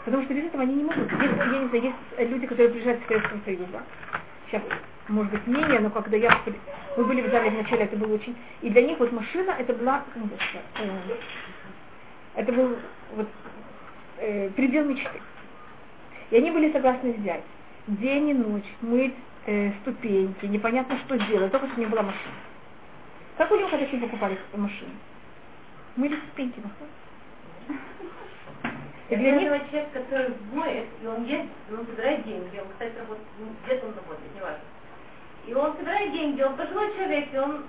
Потому что без этого они не могут. Есть, я не знаю, есть люди, которые приезжают с Советского Союза. Сейчас, может быть, мнение, но когда я, мы были в зале вначале, это было очень... И для них вот машина, это была, э, это был вот, э, предел мечты. И они были согласны взять день и ночь, мыть э, ступеньки, непонятно что делать, только что не было машины. Как у него все покупали машину? Мыли ступеньки, и для них... человек, который моет, и он ездит, он собирает деньги, он, кстати, работает, где-то он работает, неважно. И он собирает деньги, он пожилой человек, и он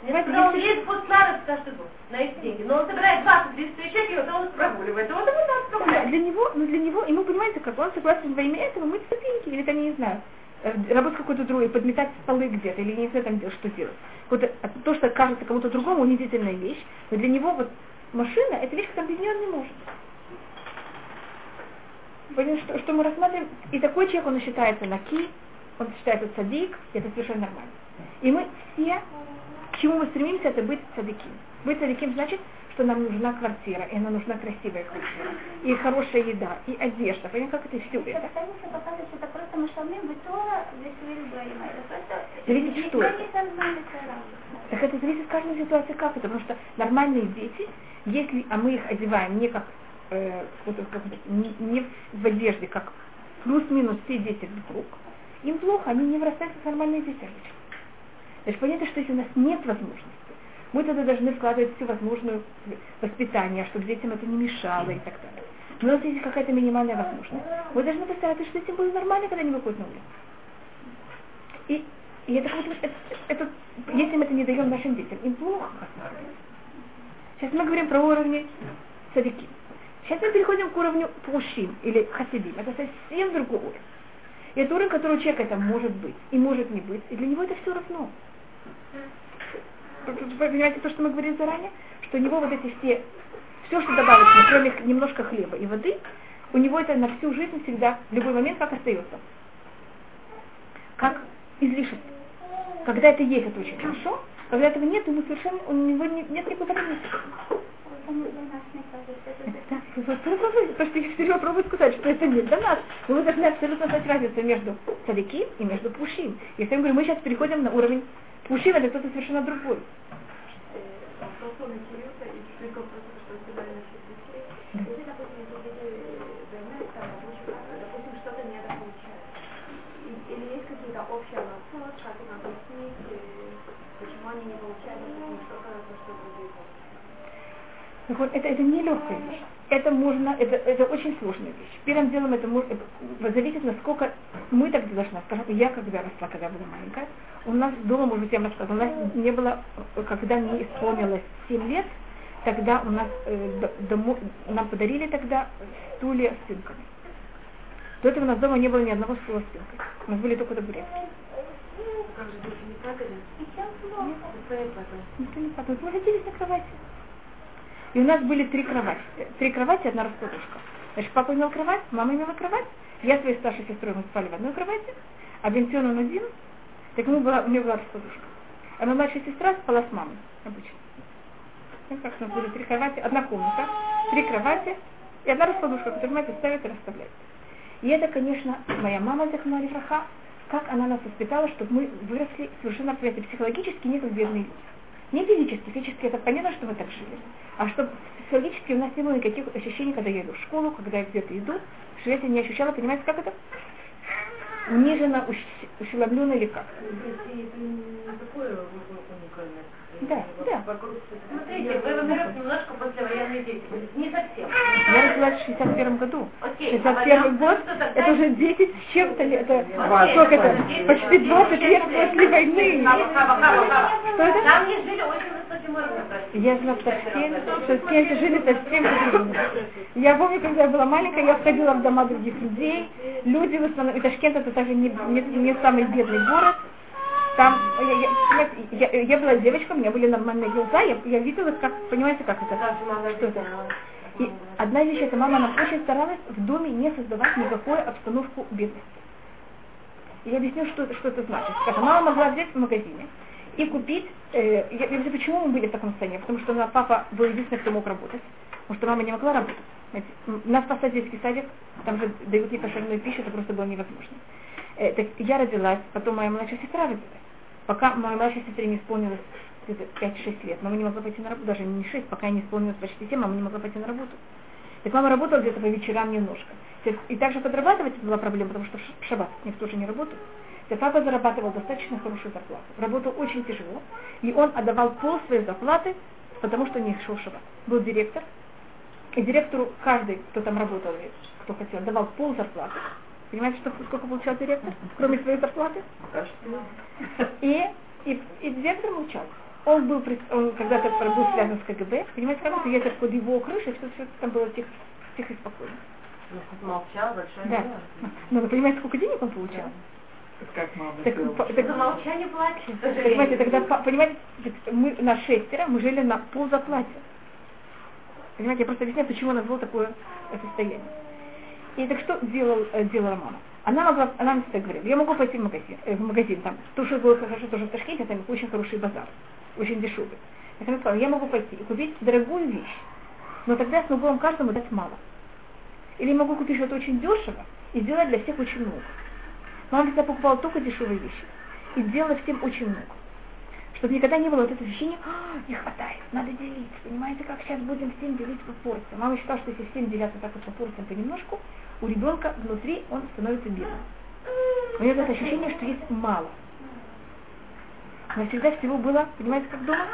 Несмотря он едет по старости каждый год на эти деньги, но он собирает 20-30 чек, и вот он прогуливает. Вот это вот да, для него, ну для него, ему понимаете, как он согласен во имя этого мыть ступеньки, или там, я не знаю, Э, работать какой-то другой, подметать столы где-то, или не знаю там что делать. Вот то, что кажется кому-то другому унизительная вещь, но для него вот машина, это вещь, которая без нее он не может. Понятно, что, что мы рассматриваем, и такой человек, он считается наки, он считается садик, и это совершенно нормально. И мы все, к чему мы стремимся, это быть садиким. Быть садиким значит что нам нужна квартира, и она нужна красивая квартира, и хорошая еда, и одежда. Понимаете, как это все это? Зависит, что это. Так это зависит от каждой ситуации, как это, потому что нормальные дети, если, а мы их одеваем не как, э, как не, не в одежде, как плюс-минус все дети вокруг, им плохо, они не вырастают как нормальные дети обычно. Значит, понятно, что если у нас нет возможности, мы тогда должны вкладывать всю возможную воспитание, чтобы детям это не мешало и так далее. Но у нас есть какая-то минимальная возможность. Мы должны постараться, чтобы детям было нормально, когда они выходят на улицу. И, и это, это, это, если мы это не даем нашим детям, им плохо. Сейчас мы говорим про уровни садики. Сейчас мы переходим к уровню пушим или хасидим. Это совсем другой уровень. И это уровень, который у человека это может быть и может не быть. И для него это все равно понимаете то, что мы говорили заранее, что у него вот эти все, все, что добавочно, кроме немножко хлеба и воды, у него это на всю жизнь всегда, в любой момент, как остается. Как излишество. Когда это есть, это очень хорошо, когда этого нет, ему совершенно, у него нет никакой потребности. То, что я все время пробую сказать, что это не для нас. Но вы должны абсолютно знать разницу между цадики и между пушим. Если я говорю, мы сейчас переходим на уровень пушим, это кто-то совершенно другой. Так вот, это, это не легкая вещь. Это можно, это, это очень сложная вещь. Первым делом это может, зависит, насколько мы так должны. Скажем, я когда росла, когда была маленькая, у нас дома, может быть, я вам рассказала, у нас не было, когда мне исполнилось 7 лет, тогда у нас э, дому, нам подарили тогда стулья с спинками. До этого у нас дома не было ни одного стула с спинкой. У нас были только табуретки. Как же дети не плакали? Никто не плакал. Мы садились на кровати. И у нас были три кровати. Три кровати, одна раскладушка. Значит, папа имел кровать, мама имела кровать, я своей старшей сестрой мы спали в одной кровати, а Бенсион он один, так ему была, у него была раскладушка. А моя младшая сестра спала с мамой обычно. Ну, как у нас были три кровати, одна комната, три кровати и одна раскладушка, которую мать ставит и расставляет. И это, конечно, моя мама Захмана Лифраха, как она нас воспитала, чтобы мы выросли совершенно психологически не как бедные люди. Не физически, физически это понятно, что мы так жили. А чтобы психологически у нас не было никаких ощущений, когда я иду в школу, когда я где-то иду, что я не ощущала, понимаете, как это? Унижена, ущеломлена или как? Да, да. Смотрите, вы, во-первых, немножко послевоенной деятельности. Не совсем. Я родилась в 61 году. Окей, 61 а год, что тогда- это уже 10 с чем-то лет, это, Окей, сколько это, почти 20 лет после войны. Что это? Там не жили очень высоким уровнем, простите. Я жила в Ташкенте, в Ташкенте жили совсем другие. Я помню, когда я была маленькая, я входила в дома других людей. Люди в основном, и Ташкент это также не, не, не самый бедный город. Там, я, я, понимаете, я, я была девочка, у меня были нормальные глаза, я, я видела, как, понимаете, как это, что это. И одна вещь, это мама, она очень старалась в доме не создавать никакую обстановку бедности. И я объясню, что, это- что это значит. Скажем, мама могла взять в магазине и купить, э, я, я объясню, почему мы были в таком состоянии, потому что у нас папа был единственный, кто мог работать, потому что мама не могла работать. Нас поставить в детский садик, там же дают некошерную пищу, это просто было невозможно. Э, так я родилась, потом моя младшая сестра родилась. Пока моей сестре не исполнилось где-то 5-6 лет, мама не могла пойти на работу, даже не 6, пока не исполнилось почти 7, мама не могла пойти на работу. Так мама работала где-то по вечерам немножко. И также подрабатывать была проблема, потому что в шаббат никто же не работает. То есть папа зарабатывал достаточно хорошую зарплату. Работал очень тяжело. И он отдавал пол своей зарплаты, потому что не шел шаббат. Был директор. И директору каждый, кто там работал, кто хотел, давал пол зарплаты. Понимаете, что, сколько получал директор, кроме своей зарплаты? И, и, и директор молчал. Он был, он когда-то был связан с КГБ, понимаете, как это, я под его крышей, все, все там было тихо, тихо и спокойно. Молчал, большое Да. Но вы понимаете, сколько денег он получал? Как мама Так, по- так, За молчание плачет. понимаете, тогда, по- понимаете, мы на шестеро, мы жили на пол зарплате. Понимаете, я просто объясняю, почему у нас было такое состояние. И так что делал, э, делала мама? Она могла, она мне всегда говорила, я могу пойти в магазин, э, в магазин там, то, что было хорошо, тоже в Ташкенте, там очень хороший базар, очень дешевый. Так она сказала, я могу пойти и купить дорогую вещь, но тогда я смогу вам каждому дать мало. Или могу купить что-то очень дешево и сделать для всех очень много. Мама всегда покупала только дешевые вещи и делала всем очень много. Чтобы никогда не было вот этого ощущения, «А, не хватает, надо делить. Понимаете, как сейчас будем всем делить по порциям. Мама считала, что если всем делят вот так вот по порциям понемножку, у ребенка внутри он становится бедным. У него это ощущение, что есть мало. Но всегда всего было, понимаете, как дома?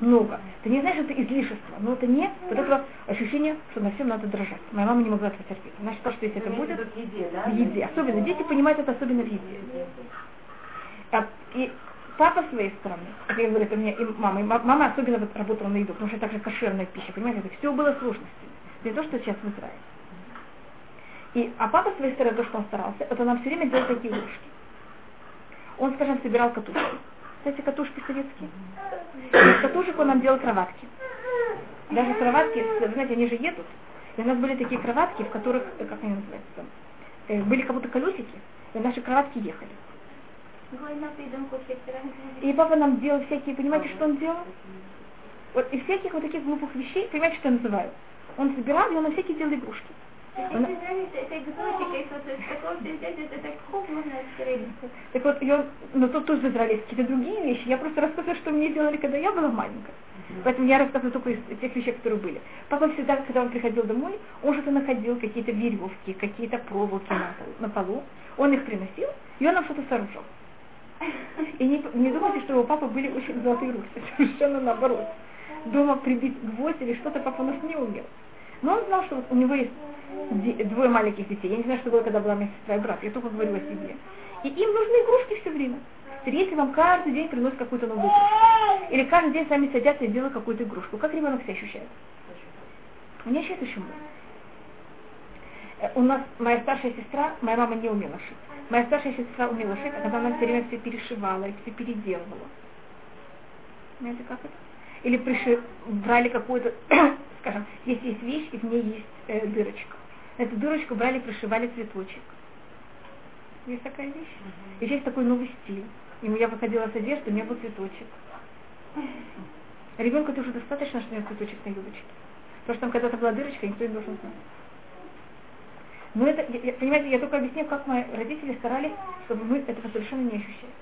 Много. Ты не знаешь, что это излишество, но это не вот это ощущение, что на всем надо дрожать. Моя мама не могла этого терпеть. Она считала, что если это будет, в еде, да? в еде. Особенно дети понимают это особенно в еде. А, и папа своей стороны, как я говорю, это у меня и мама, и ма- мама особенно вот работала на еду, потому что это также кошерная пища, понимаете, это все было сложностями. Не то, что сейчас в Израиле. И, а папа своей стороны, то, что он старался, это нам все время делал такие игрушки. Он, скажем, собирал катушки. Знаете, катушки советские? Из катушек он нам делал кроватки. Даже кроватки, знаете, они же едут. И у нас были такие кроватки, в которых, как они называются, э, были как будто колесики, и наши кроватки ехали. Сектора. И папа нам делал всякие, понимаете, что он делал? Вот из всяких вот таких глупых вещей, понимаете, что я называю? Он собирал, и он на всякий делал игрушки. Так вот, он, но тут тоже есть какие-то другие вещи. Я просто рассказываю, что мне делали, когда я была маленькая. Поэтому я рассказываю только из тех вещей, которые были. Папа всегда, когда он приходил домой, он что-то находил, какие-то веревки, какие-то проволоки на, на полу. Он их приносил, и он нам что-то сооружал. И не, не думайте, что у папы были очень золотые руки. Совершенно наоборот. Дома прибить гвоздь или что-то папа у нас не умел. Но он знал, что у него есть двое маленьких детей. Я не знаю, что было, когда была моя сестра и брат. Я только говорю о себе. И им нужны игрушки все время. Если вам каждый день приносят какую-то новую игрушку, или каждый день сами садятся и делают какую-то игрушку, как ребенок себя ощущает? У меня сейчас очень много. У нас моя старшая сестра, моя мама не умела шить. Моя старшая сестра умела шить, а когда она все время все перешивала и все переделывала. Знаете, как это? Или приши, брали какую-то, скажем, если есть вещь, и в ней есть э, дырочка. Эту дырочку брали, пришивали цветочек. Есть такая вещь. И есть такой новый стиль. И я выходила с одежды, у меня был цветочек. Ребенку это уже достаточно, что у него цветочек на юбочке. Потому что там когда-то была дырочка, никто не должен знать. Но это, я- понимаете, я только объясню, как мои родители старались, чтобы мы этого совершенно не ощущали.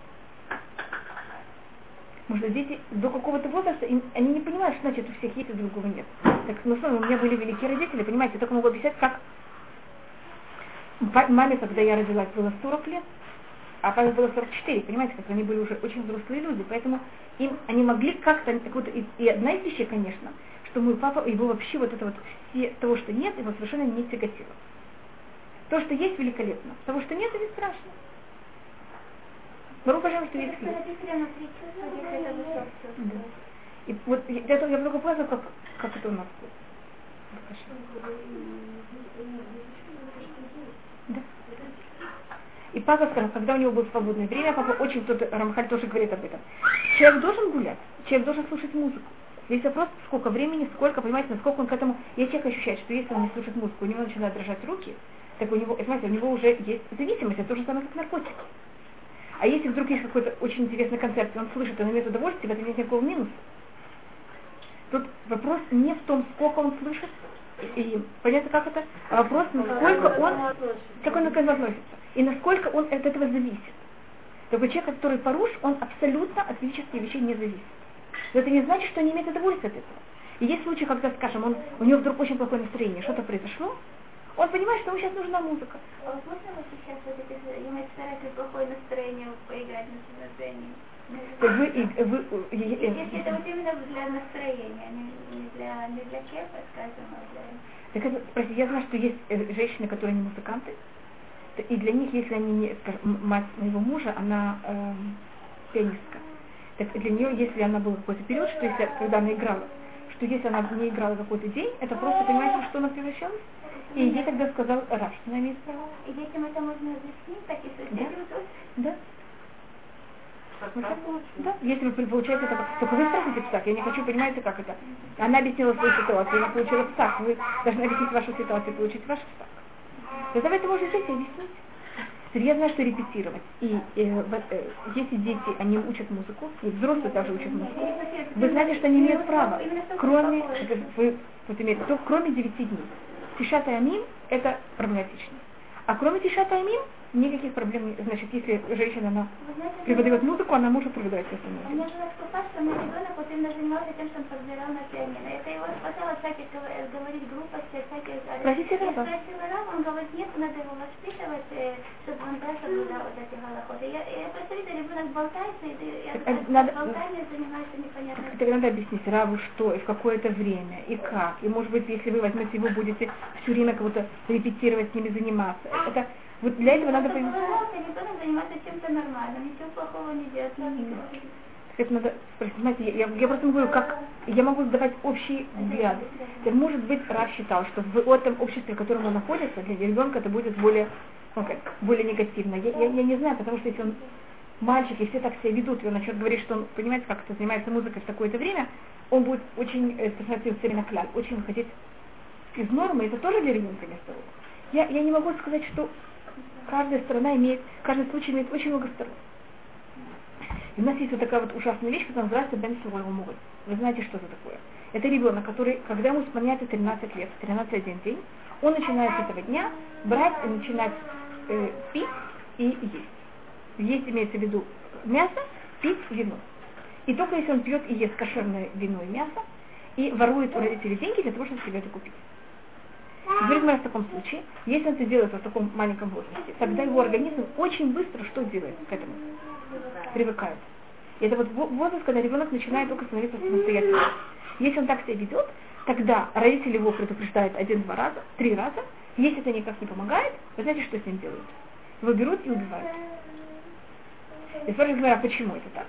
Потому что дети до какого-то возраста, им- они не понимают, что значит у всех есть, у другого нет. Так, самом деле, у меня были великие родители, понимаете, я только могу объяснять, как маме, когда я родилась, было 40 лет, а папе было 44, понимаете, как они были уже очень взрослые люди, поэтому им, они могли как-то, так вот, и, и одна из вещей, конечно, что мой папа, его вообще вот это вот, все, того, что нет, его совершенно не тяготило. То, что есть, великолепно. Того, что нет, это не страшно. Бару, пожалуйста, есть хлеб. Да. И вот я, я, я много показываю, как, как это у нас будет. Да. И папа сказал, когда у него было свободное время, папа очень, тут Рамхаль тоже говорит об этом. Человек должен гулять, человек должен слушать музыку. Здесь вопрос, сколько времени, сколько, понимаете, насколько он к этому... Если человек ощущает, что если он не слушает музыку, у него начинают дрожать руки, так у него, понимаете, у него уже есть зависимость, это то же самое, как наркотики. А если вдруг есть какой-то очень интересный концерт, и он слышит, он имеет удовольствие, в этом нет никакого минуса. Тут вопрос не в том, сколько он слышит, и понятно, как это, а вопрос, насколько он, как он к этому относится, и насколько он от этого зависит. Такой человек, который поруш, он абсолютно от физических вещей не зависит. Но это не значит, что он не имеет удовольствия от этого. И есть случаи, когда, скажем, он, у него вдруг очень плохое настроение, что-то произошло, он понимает, что ему сейчас нужна музыка. А вот можно вот сейчас вот это, ему старается плохое настроение поиграть на настроение? Вы, и- вы, и- Если это вот именно для настроения, не не для, не для кефа, скажем, а для... Так это, простите, я знаю, что есть э, женщины, которые не музыканты, и для них, если они не, скажем, мать моего мужа, она эм, пианистка. Так для нее, если она была какой-то период, что если, когда она играла, что если она не играла какой-то день, это просто, понимаете, во что она превращалась? И ей тогда сказал Раф, что она имеет право. И детям это можно объяснить, так и с Да. Да. Ну, Да, если вы получаете это, только вы спросите псак, я не хочу, понимаете, как это. Она объяснила свою ситуацию, она получила псак, вы должны объяснить вашу ситуацию и получить ваш псак. Это можно взять и объяснить. Знаю, что репетировать. И э, э, если дети, они учат музыку, и взрослые также учат музыку, вы знаете, что они имеют право, кроме, вы вот имеете, то, кроме 9 дней. Тишат и Амим – это проблематично. А кроме Тишат и Амим никаких проблем. Значит, если женщина, она знаете, преподает музыку, она может преподавать все остальное. меня была скупа, что мой ребенок вот именно занимался тем, что он подбирал на пианино. Это его спасало всяких гов- говорить глупости, всякие... Спросите Я Раба. спросила Раба, он говорит, нет, надо его воспитывать, э, чтобы он да, соблюдал вот эти голоходы. Я, я просто видела, ребенок болтается, и я э, надо- болтание занимается непонятно. Так надо объяснить Раву, что и в какое-то время, и как. И может быть, если вы возьмете его, будете все время кого-то репетировать, с ними заниматься. Это, вот для этого надо понимать. пожалуйста, ребенок занимается чем-то нормальным, ничего плохого не не говорит. Это надо спросить. Знаете, я, я просто говорю, как я могу давать общие взгляды. Так, может быть, Рав считал, что в этом обществе, в котором он находится, для ребенка это будет более, ну, как, более негативно. Я, я, я не знаю, потому что если он мальчик, и все так себя ведут, и он начнет говорить, что он, понимаете, как это занимается музыкой в такое-то время, он будет очень, э, становиться все время кляп, очень выходить из нормы, это тоже для ребенка не здорово. Я, я не могу сказать, что каждая страна имеет, каждый случай имеет очень много сторон. И у нас есть вот такая вот ужасная вещь, которая называется Бен Слой Вы знаете, что это такое? Это ребенок, который, когда ему исполняется 13 лет, 13 день, он начинает с этого дня брать и начинать э, пить и есть. Есть имеется в виду мясо, пить вино. И только если он пьет и ест кошерное вино и мясо, и ворует у родителей деньги для того, чтобы себе это купить. Говорит в таком случае, если он это делает в таком маленьком возрасте, тогда его организм очень быстро что делает к этому? Привыкает. И это вот возраст, когда ребенок начинает только становиться самостоятельным. Если он так себя ведет, тогда родители его предупреждают один-два раза, три раза. Если это никак не помогает, вы знаете, что с ним делают? Его берут и убивают. И спрашивают, говоря, почему это так?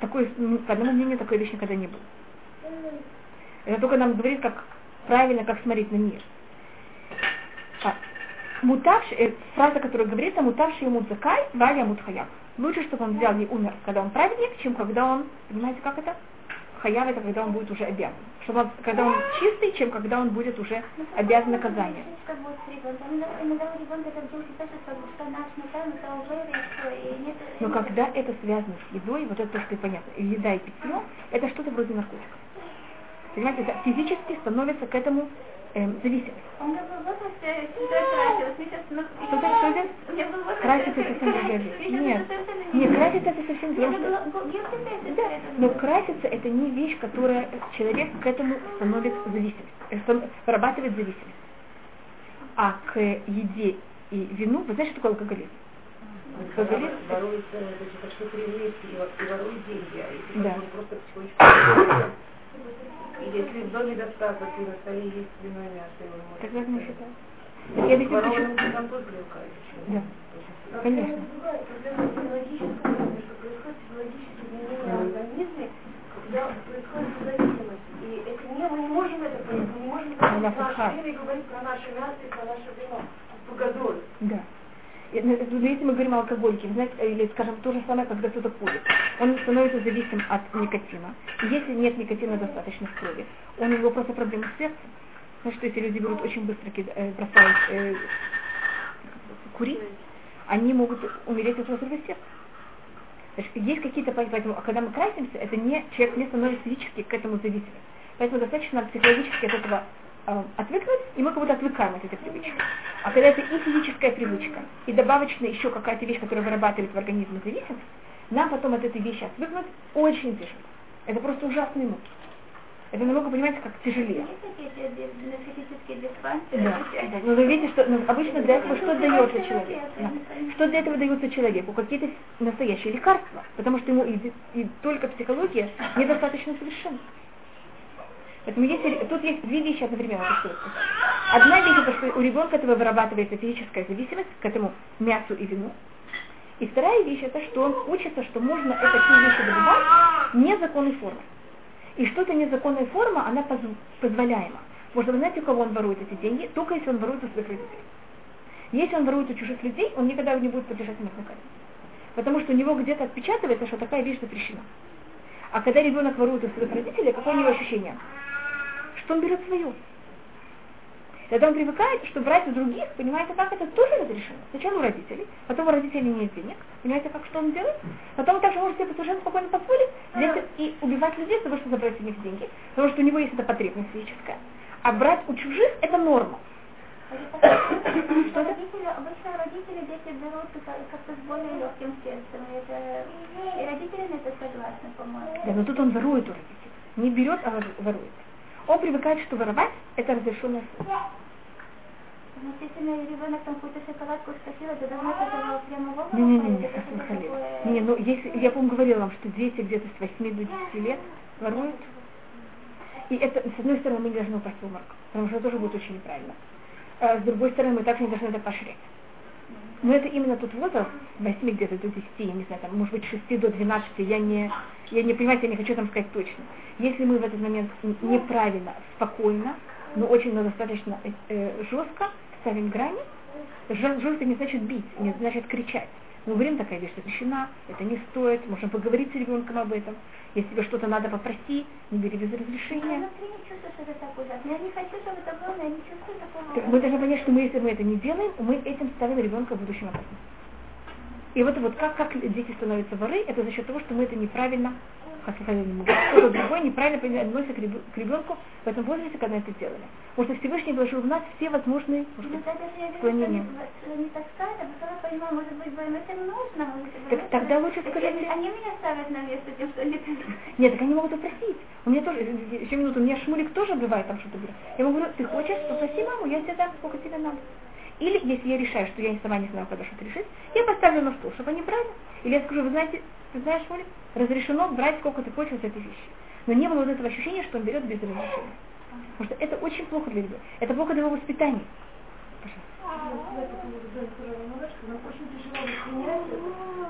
Такой, по одному мнению, такой вещи никогда не было. Это только нам говорит, как правильно, как смотреть на мир. Мутавший, э, фраза, которая говорится, мутавший ему закай, валя мутхаяв. Лучше, чтобы он взял и умер, когда он праведник, чем когда он, понимаете, как это? Хаяв это когда он будет уже обязан. Чтобы он, когда он чистый, чем когда он будет уже обязан наказанием. Но когда это связано с едой, вот это то, что понятно, еда и питье, это что-то вроде наркотиков. Понимаете, это физически становится к этому эм, зависимость. Он как бы в возрасте красился. Что ты, что ты? Краситься это совсем другая вещь. Нет, нет, краситься это совсем другая вещь. Да, но краситься это не вещь, которая человек к этому становится зависимым, вырабатывает зависимость. А к еде и вину, вы знаете, что такое алкоголизм? Алкоголизм ворует, значит, что привлечь и ворует деньги, а если да. Если до недостаток и на столе есть свиное мясо, его можно... Так не считаю. Я объясню, почему. там тоже привыкает. Да. Конечно. когда происходит зависимость. И это не, мы не можем это понять, мы не можем понять наше время и говорить про наше мясо и про наше вино. Погодоль. Да. Ну, если мы говорим о алкоголике, или, скажем, то же самое, когда кто-то курит, он становится зависим от никотина. Если нет никотина достаточно в крови, у него просто проблемы с сердцем. Потому что если люди берут очень быстро э, э, курить, они могут умереть от разрыва сердца. Значит, есть какие-то, поэтому, а когда мы красимся, это не, человек не становится физически к этому зависимым. Поэтому достаточно психологически от этого э, отвыкнуть, и мы как будто отвыкаем от этой привычки. А когда это и физическая привычка, и добавочно еще какая-то вещь, которая вырабатывает в организме зависимость, нам потом от этой вещи отвыкнуть очень тяжело. Это просто ужасный муки. Это намного, понимаете, как тяжелее. Да, да. Но вы видите, что ну, обычно для этого что дается человеку? Да. Что для этого дается человеку? Какие-то настоящие лекарства. Потому что ему и, и только психология недостаточно совершенна. Поэтому если, тут есть две вещи одновременно. Одна вещь это, что у ребенка этого вырабатывается физическая зависимость к этому мясу и вину. И вторая вещь это, что он учится, что можно это все вещи добывать незаконной формой. И что-то незаконная форма, она поз позволяема. Может, вы знаете, у кого он ворует эти деньги? Только если он ворует у своих родителей. Если он ворует у чужих людей, он никогда не будет подлежать наказанию. Потому что у него где-то отпечатывается, что такая вещь запрещена. А когда ребенок ворует у своих родителей, какое у него ощущение? Что он берет свое. Тогда он привыкает, что брать у других, понимаете, как это тоже разрешено. Сначала у родителей, потом у родителей нет денег. Понимаете, как что он делает? Потом он также может себе совершенно спокойно позволить взять и убивать людей, потому что забрать у них деньги. Потому что у него есть эта потребность физическая. А брать у чужих это норма. Что родители, обычно родители дети берут как-то с более легким сердцем. Это, и родители на это согласны, по-моему. Да, но тут он ворует у родителей. Не берет, а ворует. Он привыкает, что воровать это разрешенное слово. Ну, если ребенок там какую-то шоколадку схватил, это давно это прямо в Не, не, не, не, не, не, ну если, я, по-моему, говорила вам, что дети где-то с 8 до 10 лет воруют. И это, с одной стороны, мы не должны упасть в обморок, потому что это тоже будет очень неправильно. А с другой стороны, мы также не должны это поощрять. Но это именно тот возраст, 8 где-то до 10, я не знаю, там, может быть, 6 до 12, я не, я не понимаю, я не хочу там сказать точно. Если мы в этот момент неправильно, спокойно, но очень но достаточно э, э жестко ставим грани, жестко не значит бить, не значит кричать. Мы говорим, такая вещь запрещена, это не стоит, можно поговорить с ребенком об этом. Если тебе что-то надо попроси, не бери без разрешения. Я не хочу, чтобы это было, я не чувствую такого. Мы должны понять, что мы, если мы это не делаем, мы этим ставим ребенка в будущем опасность. И вот, вот как, как дети становятся воры, это за счет того, что мы это неправильно кто-то другой неправильно относится к ребенку в этом возрасте, когда это сделали. Потому что Всевышний вложил в нас все возможные склонения. Не так тогда лучше скажите. Они меня ставят на место тем, что они... Нет, так они могут попросить. У меня тоже, еще минуту, у меня Шмулик тоже бывает там что-то. Я ему говорю, ты хочешь, попроси маму, я тебе дам, сколько тебе надо. Или, если я решаю, что я сама не знаю, когда что-то решить, я поставлю на стол, чтобы они брали. Или я скажу, вы знаете, ты знаешь, Оля, разрешено брать сколько ты хочешь за эти вещи. Но не было вот этого ощущения, что он берет без разрешения. Потому что это очень плохо для ребенка. Это плохо для его воспитания.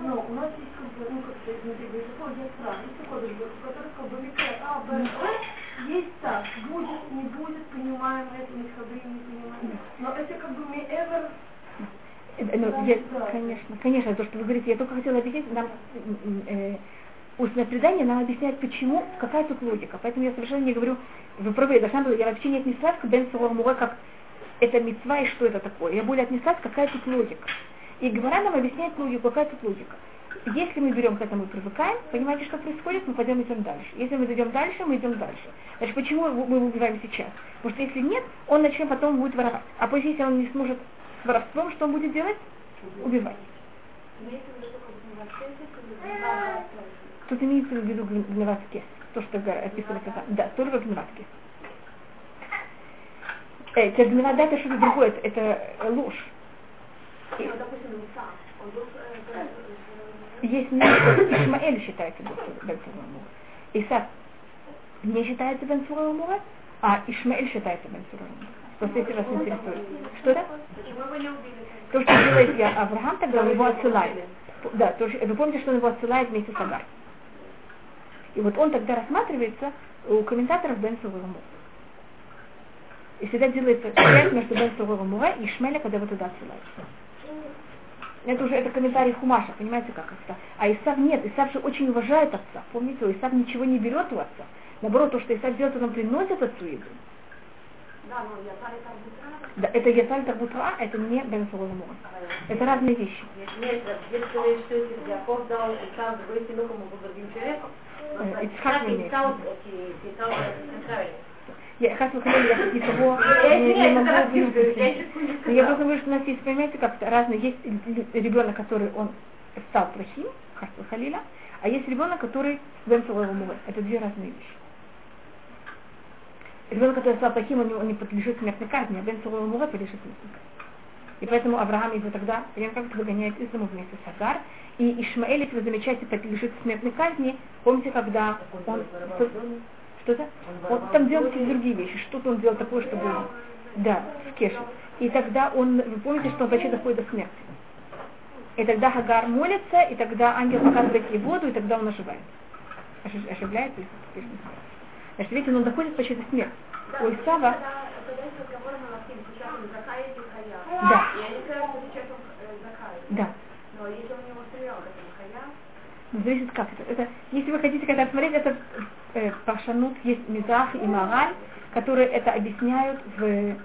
но у нас есть как бы, ну как-то изнутри Бейсаков есть стран, есть такой Бейсаков, у которых как бы микро А, Б, С, есть так, будет, не будет, понимаем это, не ходы, не понимаем. Но это как бы ну, я, конечно, конечно, то, что вы говорите, я только хотела объяснить, нам э, устное предание нам объясняет, почему, какая тут логика. Поэтому я совершенно не говорю, вы правы, я должна была, я вообще не отнеслась к Бен Мура как это мецва и что это такое. Я более отнеслась, какая тут логика. И Гмара нам объясняет логику, какая тут логика. Если мы берем к этому и привыкаем, понимаете, что происходит, мы пойдем идем дальше. Если мы идем дальше, мы идем дальше. Значит, почему мы убиваем сейчас? Потому что если нет, он начнет потом будет воровать. А после, если он не сможет с воровством, что он будет делать? Убивать. Тут имеется в виду гневатский, то, что описывали когда. Да, только гневатский. Э, гневат, да, это что-то другое, это, это ложь. И, есть мнение, Ишмаэль считается Бен Мура. Исаак не считается Бен Мура, а Ишмаэль считается Бен Мура. Просто если вас интересует. Что это? То, что делает я Авраам, тогда он его отсылает. Да, то, вы помните, что он его отсылает вместе с Агар. И вот он тогда рассматривается у комментаторов Бен Мура. И всегда делается связь между Бен Мура и Ишмеля, когда его туда отсылают. Это уже это комментарий Хумаша, понимаете, как это? А Исав нет, Исав же очень уважает отца. Помните, Исав ничего не берет у отца. Наоборот, то, что Исав делает, он приносит отцу еду. Да, это Яталь Тарбутра, это не Бен Соломон. Это разные вещи. Нет, если говорить, что Яков дал Исав другой сынок, ему был другим человеком, Ицхак не имеет. Я хас выходила, я никого не, могу. Я просто говорю, что у нас есть, понимаете, как разные. Есть ребенок, который он стал плохим, хас халиля, а есть ребенок, который бен Это две разные вещи. Ребенок, который стал плохим, он, он не подлежит смертной казни, а бен мура подлежит смертной казни. И поэтому Авраам его тогда, прям как выгоняет из дома вместе с Агар. И Ишмаэль, если вы замечаете, подлежит смертной казни. Помните, когда он... Что-то? Он там делал какие-то другие вещи. Что-то он делал такое, чтобы... Да, в Кеше. И тогда он, вы помните, что он почти доходит до смерти. И тогда Хагар молится, и тогда ангел показывает ей воду, и тогда он оживает. Ошибляется? Значит, видите, он доходит почти до смерти. У Исава... Да. Да. Но если у него стрелял, ну, зависит как это. это. Если вы хотите когда смотреть, это э, Пашанут, есть Мизах и Мораль, которые это объясняют в...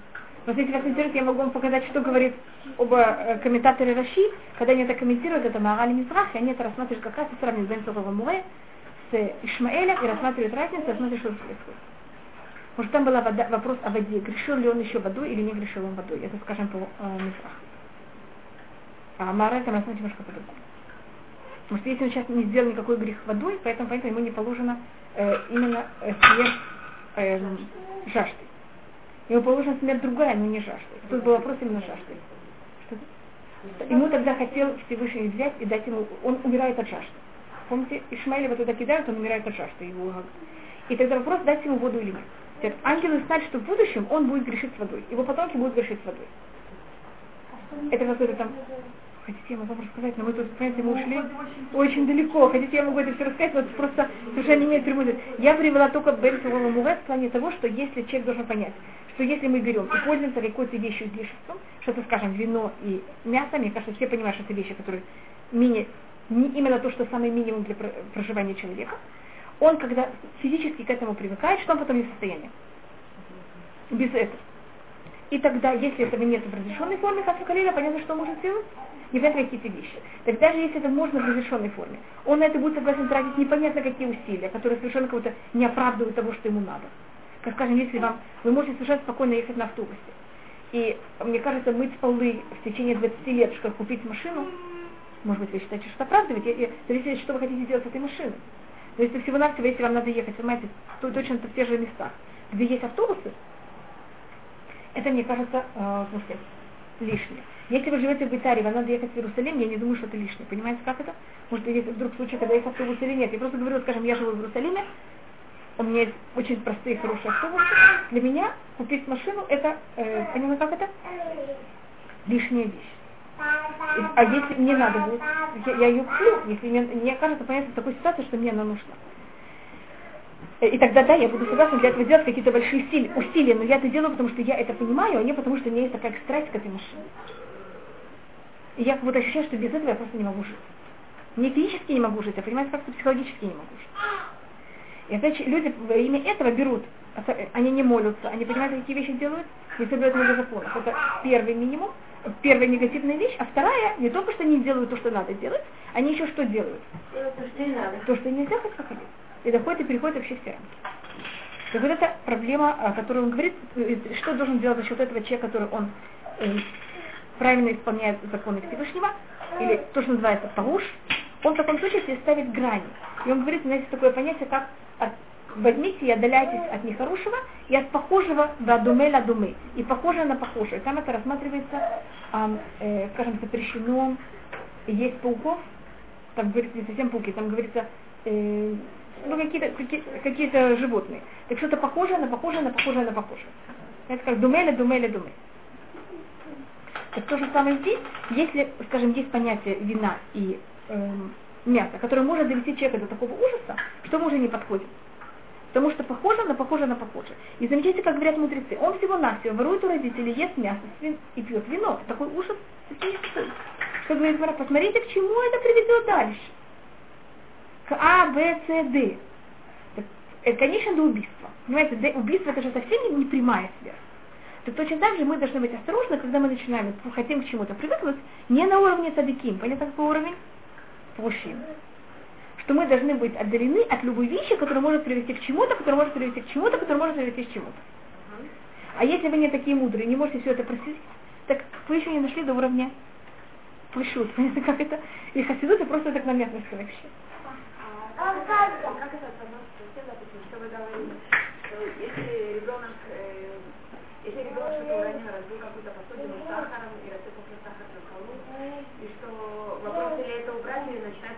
Вот если вас интересует, я могу вам показать, что говорит оба э, комментаторы Раши, когда они это комментируют, это Мораль и Мизрах, и они это рассматривают как раз и сравнивают Бен Сорова Муре с Ишмаэлем и рассматривают разницу, рассматривают, что происходит. Может, там был вопрос о воде, грешил ли он еще водой или не грешил он водой. Это, скажем, по э, Мизрах. А Мораль там рассматривает немножко по-другому. Потому что если он сейчас не сделал никакой грех водой, поэтому, поэтому ему не положено э, именно э, смерть э, жажды. Ему положена смерть другая, но не жажды. Тут был вопрос именно жажды. Ему тогда хотел Всевышний взять и дать ему, он умирает от жажды. Помните, Ишмаэля туда кидают, он умирает от жажды. Его... И тогда вопрос, дать ему воду или нет. Теперь ангелы знают, что в будущем он будет грешить с водой. Его потомки будут грешить с водой. Это какой-то там Хотите, я могу рассказать, но мы тут, понимаете, мы ушли очень далеко. Хотите, я могу это все рассказать, но это просто совершенно не имеет прямой Я привела только Бенсового Муве в плане того, что если человек должен понять, что если мы берем и пользуемся какой-то вещью излишеством, что-то, скажем, вино и мясо, мне кажется, все понимают, что это вещи, которые мини, не именно то, что самый минимум для проживания человека, он, когда физически к этому привыкает, что он потом не в состоянии. Без этого. И тогда, если этого нет в разрешенной форме, как Калиля, понятно, что он может сделать? Непонятно какие-то вещи. Так даже если это можно в разрешенной форме, он на это будет согласен тратить непонятно какие усилия, которые совершенно кого-то не оправдывают того, что ему надо. Как скажем, если вам, вы можете совершенно спокойно ехать на автобусе. И мне кажется, мыть полы в течение 20 лет, чтобы купить машину, может быть, вы считаете, что оправдывать, и, и, зависит, что вы хотите сделать с этой машиной. Но если всего-навсего, если вам надо ехать, понимаете, то точно в тех же местах, где есть автобусы, это, мне кажется, э, смысле, лишнее. Если вы живете в Италии, вам надо ехать в Иерусалим, я не думаю, что это лишнее. Понимаете, как это? Может, есть вдруг случай, когда есть автобус или нет. Я просто говорю, скажем, я живу в Иерусалиме, у меня есть очень простые, хорошие автобусы. Для меня купить машину, это, э, понимаете, как это? Лишняя вещь. А если мне надо будет, я, я ее куплю, если мне, мне кажется, понятно, в такой ситуации, что мне она нужна. Э, и тогда да, я буду согласна для этого делать какие-то большие усилия, усилия, но я это делаю, потому что я это понимаю, а не потому, что у меня есть такая страсть к этой машине. И я как будто ощущаю, что без этого я просто не могу жить. Не физически не могу жить, а понимаете, как-то психологически не могу жить. И опять люди во имя этого берут, они не молятся, они понимают, какие вещи делают, не соблюдают много законов. Это первый минимум, первая негативная вещь, а вторая, не только что не делают то, что надо делать, они еще что делают? То, что не надо. То, что нельзя, как хотели и доходит и переходит вообще все рамки. Так вот это проблема, о которой он говорит, э, что должен делать за счет этого человек, который он э, правильно исполняет законы Всевышнего, или то, что называется пауш, он в таком случае себе ставит грани. И он говорит, у нас есть такое понятие, как возьмите и отдаляйтесь от нехорошего и от похожего до думы ла думы. И похожее на похожее. Там это рассматривается, э, э, скажем, запрещено есть пауков, там говорится не совсем пауки, там говорится э, ну, какие-то какие, какие животные. Так что-то похожее на похожее на похожее на похожее. Это как думели, думели, думели. Так то же самое здесь, если, скажем, есть понятие вина и э, мяса, которое может довести человека до такого ужаса, что мы уже не подходим. Потому что похоже на похоже на похоже. И замечайте, как говорят мудрецы, он всего-навсего ворует у родителей, ест мясо свин, и пьет вино. Такой ужас, что говорит Мара, посмотрите, к чему это приведет дальше к А, Б, С, Д. Это, конечно, до убийства. Понимаете, убийство это же совсем не прямая связь. Так точно так же мы должны быть осторожны, когда мы начинаем, хотим к чему-то привыкнуть, не на уровне садиким, понятно, какой уровень? Мужчин. Что мы должны быть отдалены от любой вещи, которая может привести к чему-то, которая может привести к чему-то, которая может привести к чему-то. А если вы не такие мудрые, не можете все это проследить, так вы еще не нашли до уровня пышут. Понятно, как это? И хасидут это просто так на местности вообще. Если ребенок, э, если ребенок что-то уронил, разбил какую-то посудину сахаром и рассыпал сахар на полу, и что вопрос или это убрать, или начинает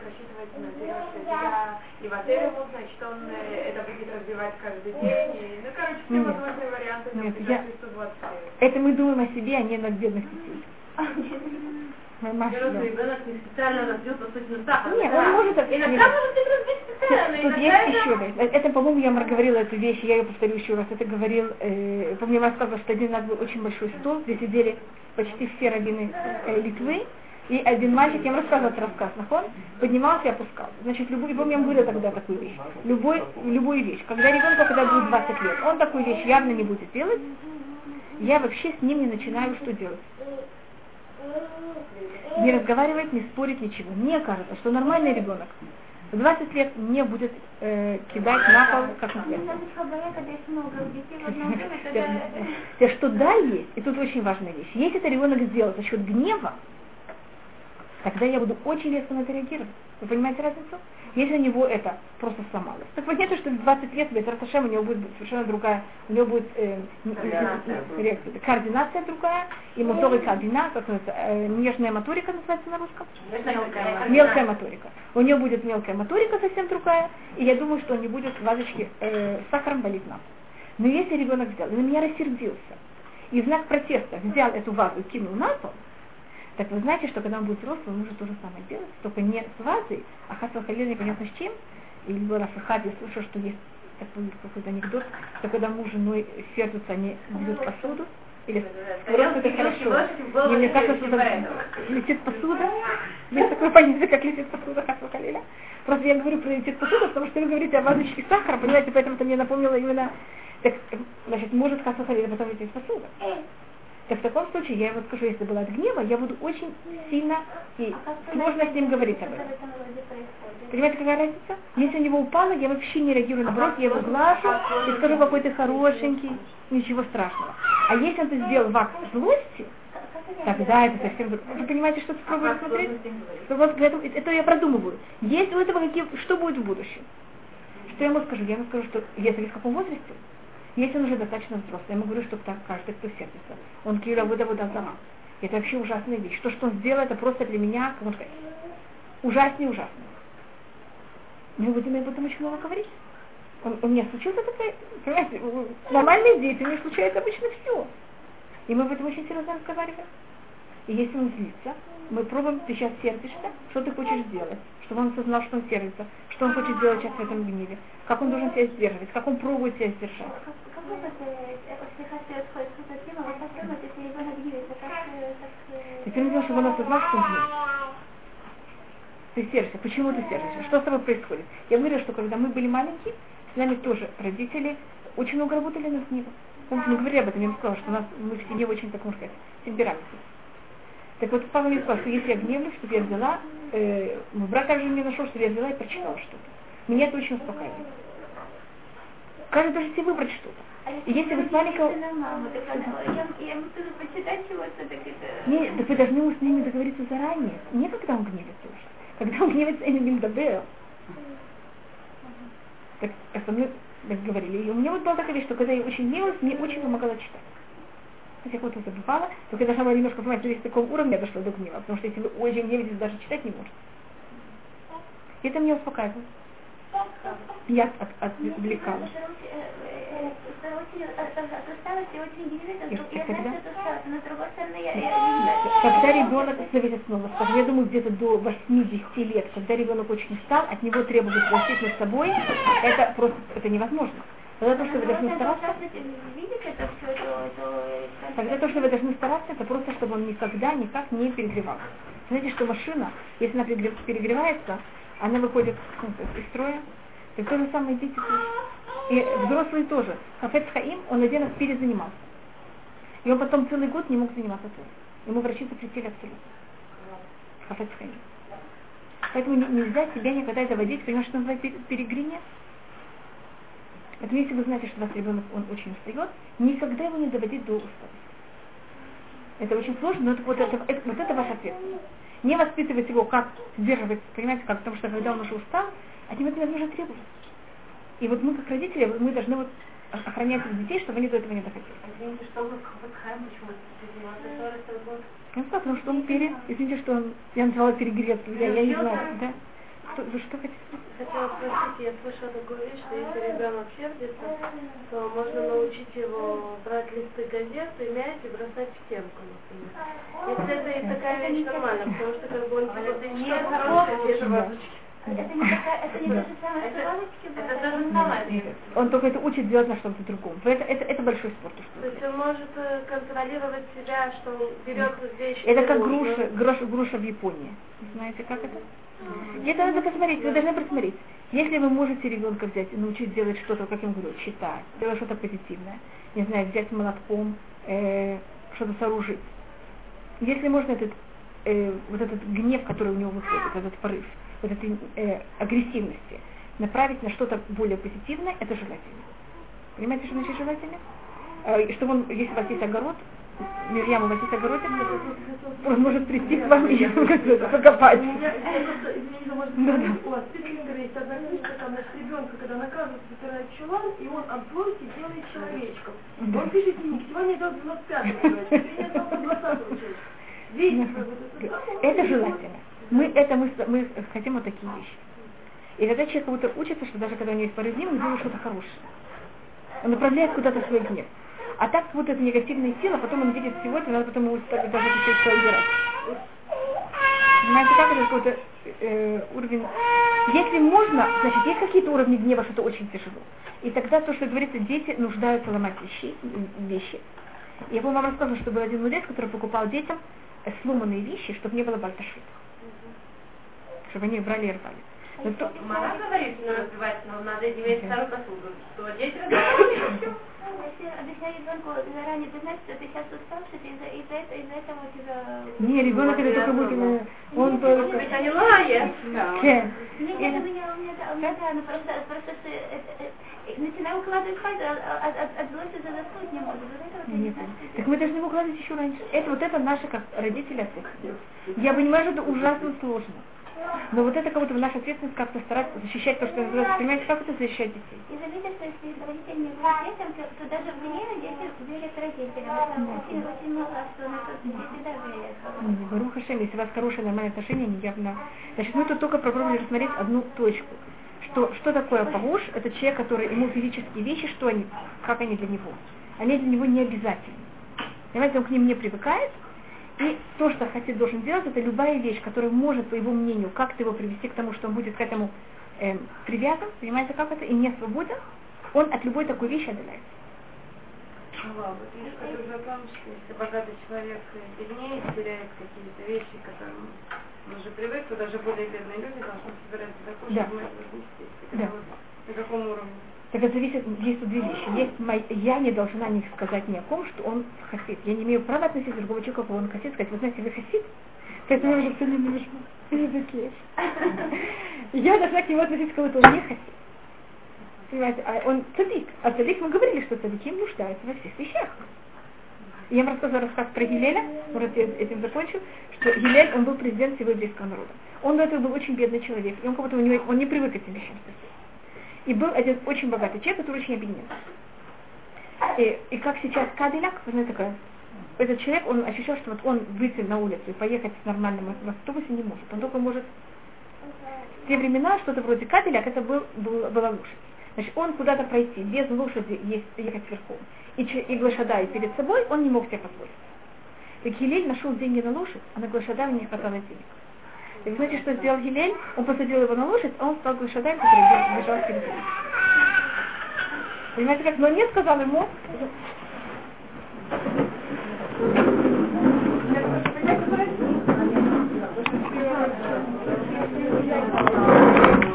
тебя и в отеле значит он э, это будет разбивать каждый день, и, ну, короче, все возможные варианты на ближайшие 120 лет. Это мы думаем о себе, а не над бедных детей. Взрослый ребенок не специально разбил посудину сахара. Нет, он может... Иногда может быть разбить специально. Тут есть еще, это, по-моему, я говорила эту вещь, я ее повторю еще раз. Это говорил, э, помню, я рассказывала, что один раз был очень большой стол, где сидели почти все раввины э, Литвы, и один мальчик, я вам рассказывала этот рассказ, нахон, поднимался и опускался. Значит, любой, я вам говорила тогда такую вещь. Любой, любую вещь. Когда ребенку, когда будет 20 лет, он такую вещь явно не будет делать, я вообще с ним не начинаю что делать не разговаривает, не спорит, ничего. Мне кажется, что нормальный ребенок в 20 лет не будет э, кидать на пол, как на Те, что да, есть, и тут очень важная вещь. Если это ребенок сделал за счет гнева, тогда я буду очень резко на это реагировать. Вы понимаете разницу? Если у него это просто сломалось. Так понятно, что в 20 лет без Раташем у него будет совершенно другая, у него будет э, координация. реакция, координация другая, и моторика координация, как называется, э, нежная моторика называется на русском? Мелкая. мелкая моторика. У него будет мелкая моторика совсем другая, и я думаю, что он не будет вазочки э, с сахаром болеть нам. Но если ребенок взял, и на меня рассердился, и в знак протеста взял эту вазу и кинул на пол, так вы знаете, что когда он будет взрослым, он может то же самое делать, только не с вазой, а хасал халил непонятно с чем. И был раз в Хаде слышал, что есть такой какой-то анекдот, что когда муж и женой сердятся, они бьют посуду, или просто это хорошо. Не мне кажется, что летит посуда. Есть такое понятие, как летит посуда Хасва Халиля. Просто я говорю про летит посуда, потому что вы говорите о вазочке сахара, понимаете, поэтому это мне напомнило именно, так, значит, может Хасва Халиля потом летит посуда. Так в таком случае я ему скажу, если было от гнева, я буду очень сильно и сложно с ним говорить об этом. Понимаете, какая разница? Если у него упало, я вообще не реагирую на брос, я его глажу и скажу, какой ты хорошенький, ничего страшного. А если он это сделал в акт злости, тогда это совсем. Вы понимаете, что попробую смотреть? Вот это, это я продумываю. Есть у этого какие, что будет в будущем? Что я ему скажу? Я ему скажу, что если в каком возрасте, если он уже достаточно взрослый, я ему говорю, что так каждый, кто сердится. Он киля выда выда сама. Это вообще ужасная вещь. То, что он сделал, это просто для меня, как можно сказать, ужаснее ужасно. Мы будем об этом очень много говорить. У, у меня случилось такая, понимаете, нормальные дети, у них случается обычно все. И мы об этом очень серьезно разговариваем. И если он злится, мы пробуем, ты сейчас сердишься, что ты хочешь сделать, чтобы он осознал, что он сердится, что он хочет сделать сейчас в этом гневе, как он должен себя сдерживать, как он пробует себя сдержать. Теперь нужно, чтобы он осознал, что он гневится. Ты сердишься. Почему ты сердишься? Что с тобой происходит? Я говорю, что когда мы были маленькие, с нами тоже родители очень много работали над гневом. Помните, мы говорили об этом, я вам сказала, что у нас мы в семье очень, так можно сказать, темпераментные. Так вот, папа мне сказал, что если я гневлюсь, чтобы я взяла, э, брат также мне нашел, что я взяла и прочитала что-то. Меня это очень успокаивает. Каждый должен себе выбрать что-то. И если вы с маленького... Нет, так вы должны с ними договориться заранее. Не когда он гневится уже. Когда он гневится, я не добавил. Так, это мы так говорили. И у меня вот была такая вещь, что когда я очень гневалась, мне очень помогало читать. Если я кого-то забывала, то когда была немножко понимать, что есть такого уровня дошло до гнева, потому что если вы очень гневаетесь, даже читать не можете. И это меня успокаивало. Я от, отвлекала. Когда ребенок, зависит снова, скажем, я думаю, где-то до 80 лет, когда ребенок очень устал, от него требуют защитить над собой, это просто, это невозможно. Тогда то, что вы должны стараться, тогда то, что вы должны стараться, это просто, чтобы он никогда никак не перегревался. Знаете, что машина, если она перегревается, она выходит из строя, и то же самое дети. И взрослые тоже. Хафец Хаим, он один раз перезанимался. И он потом целый год не мог заниматься тоже. Ему врачи запретили абсолютно. Хафец Хаим. Поэтому нельзя себя никогда доводить, понимаешь, что называется перегрение? Поэтому если вы знаете, что у вас ребенок, он очень устает, никогда его не доводить до усталости. Это очень сложно, но это, вот, это, это, вот это ваш ответственность. Не воспитывать его, как сдерживать, понимаете, как, потому что когда он уже устал, от него это невозможно требовать. И вот мы, как родители, мы должны вот охранять своих детей, чтобы они до этого не доходили. Извините, что вы почему Ну, потому что он пере... Извините, что он... Я назвала перегрет. Я, я не знаю, да? Что, вы что хотите? Хотела спросить, я слышала такую вещь, что если ребенок сердится, то можно научить его брать листы газет и мять и бросать в стенку, например. Если это и такая вещь нормально, потому что как бы он это не хорошая вещь. Это не такая, это не то же самое, Это то же самое. Он только это учит делать на что-то другом. Это, это, это большой спорт. То есть он может э, контролировать себя, что он берет вещи. Это как груша, груша, груша в Японии. Знаете, как это? Это надо посмотреть, вы должны просмотреть. Если вы можете ребенка взять и научить делать что-то, как я говорю, читать, делать что-то позитивное, не знаю, взять молотком, э, что-то сооружить. Если можно этот, э, вот этот гнев, который у него выходит, этот порыв, вот этой э, агрессивности, направить на что-то более позитивное, это желательно. Понимаете, что значит желательно? Э, чтобы он, если у вас есть огород, Мирьям, у вас есть огородик, он может прийти к вам и покопать. У вас есть одна книжка, там, ребенка, когда наказывают, вытирает чулан, и он от злости делает человечком. Он пишет книги, сегодня это 25 это 20 Видите, Это желательно. Мы, это мы, мы хотим вот такие вещи. И тогда человек как будто учится, что даже когда у него есть порыв гнева, он делает что-то хорошее. Он направляет куда-то свой гнев. А так вот эта негативная сила, потом он видит сегодня, надо потом ему даже все убирать. Понимаете, как это какой-то э, уровень... Если можно, значит, есть какие-то уровни гнева, что это очень тяжело. И тогда то, что говорится, дети нуждаются ломать вещи. вещи. Я помню, вам рассказывала, что был один мудрец, который покупал детям сломанные вещи, чтобы не было бальташит. Чтобы они брали и рвали. Ну, то- Мара говорит, что разбивается, но надо иметь старую посуду. Что дети разбиваются, Если объясняю ребенку заранее, ты знаешь, что ты сейчас уставший, ты из-за из-за этого, из-за этого у тебя... Не, ребенок это только будет, э, он только... Они лают. Кен. Нет, у меня, у меня, у меня, ну просто, просто что, э, э, начинаю укладывать спать, а от, от, от злости за заснуть не это не Нет. знаю, что Так мы должны его укладывать еще раньше. Это вот это наши как родители ответственность. Я понимаю, что это ужасно сложно. Но вот это как будто наша ответственность как-то стараться защищать то, что называется. Понимаете, как это защищать детей? И заметьте, что если родители не верят детям, то, то даже в гневе дети верят родителям. Это очень, очень мало, что на то, что дети да верят. Барух Хашем, если у вас хорошие нормальные отношения, они явно... Значит, мы тут только попробовали рассмотреть одну точку. Что, что такое погуш? Это человек, который ему физические вещи, что они, как они для него. Они для него не обязательны. Понимаете, он к ним не привыкает, и то, что Хасид должен делать, это любая вещь, которая может, по его мнению, как-то его привести к тому, что он будет к этому эм, привязан, понимаете, как это, и не свободен, он от любой такой вещи отдаляется. Ну, а вот есть такой закон, что если богатый человек беднее теряет какие-то вещи, к которым он уже привык, то даже более бедные люди должны собирать закон, Да. чтобы мы это. Да. На каком уровне? Так это зависит, есть тут две вещи. Есть мой, я не должна не сказать ни о ком, что он хасид. Я не имею права относиться к другому человеку, какого он хасид, сказать, вы знаете, вы хасид, поэтому я уже все ненавижу. Языки. Я должна к нему относиться, как будто он не хасид. Понимаете, а он цадик. А цадик мы говорили, что цадики нуждаются во всех вещах. Я вам рассказывала рассказ про Гилеля, может я этим закончу, что Гилель, он был президент всего еврейского народа. Он до этого был очень бедный человек, и он как будто у него, он не привык к этим вещам. И был один очень богатый человек, который очень объединен. И, и как сейчас Кадиляк, вы знаете, такое, этот человек, он ощущал, что вот он выйти на улицу и поехать с нормальным автобусе не может. Он только может... В те времена что-то вроде Кадиляк, это был, был, была лошадь. Значит, он куда-то пройти без лошади есть, ехать верхом и, и глашадай перед собой, он не мог себе позволить. Так Гилель нашел деньги на лошадь, а на глашадай не хватало денег. И вы знаете, что сделал Гилель? Он посадил его на лошадь, а он стал Гушадаем, который бежал через лес. Понимаете, как? Но не сказал ему.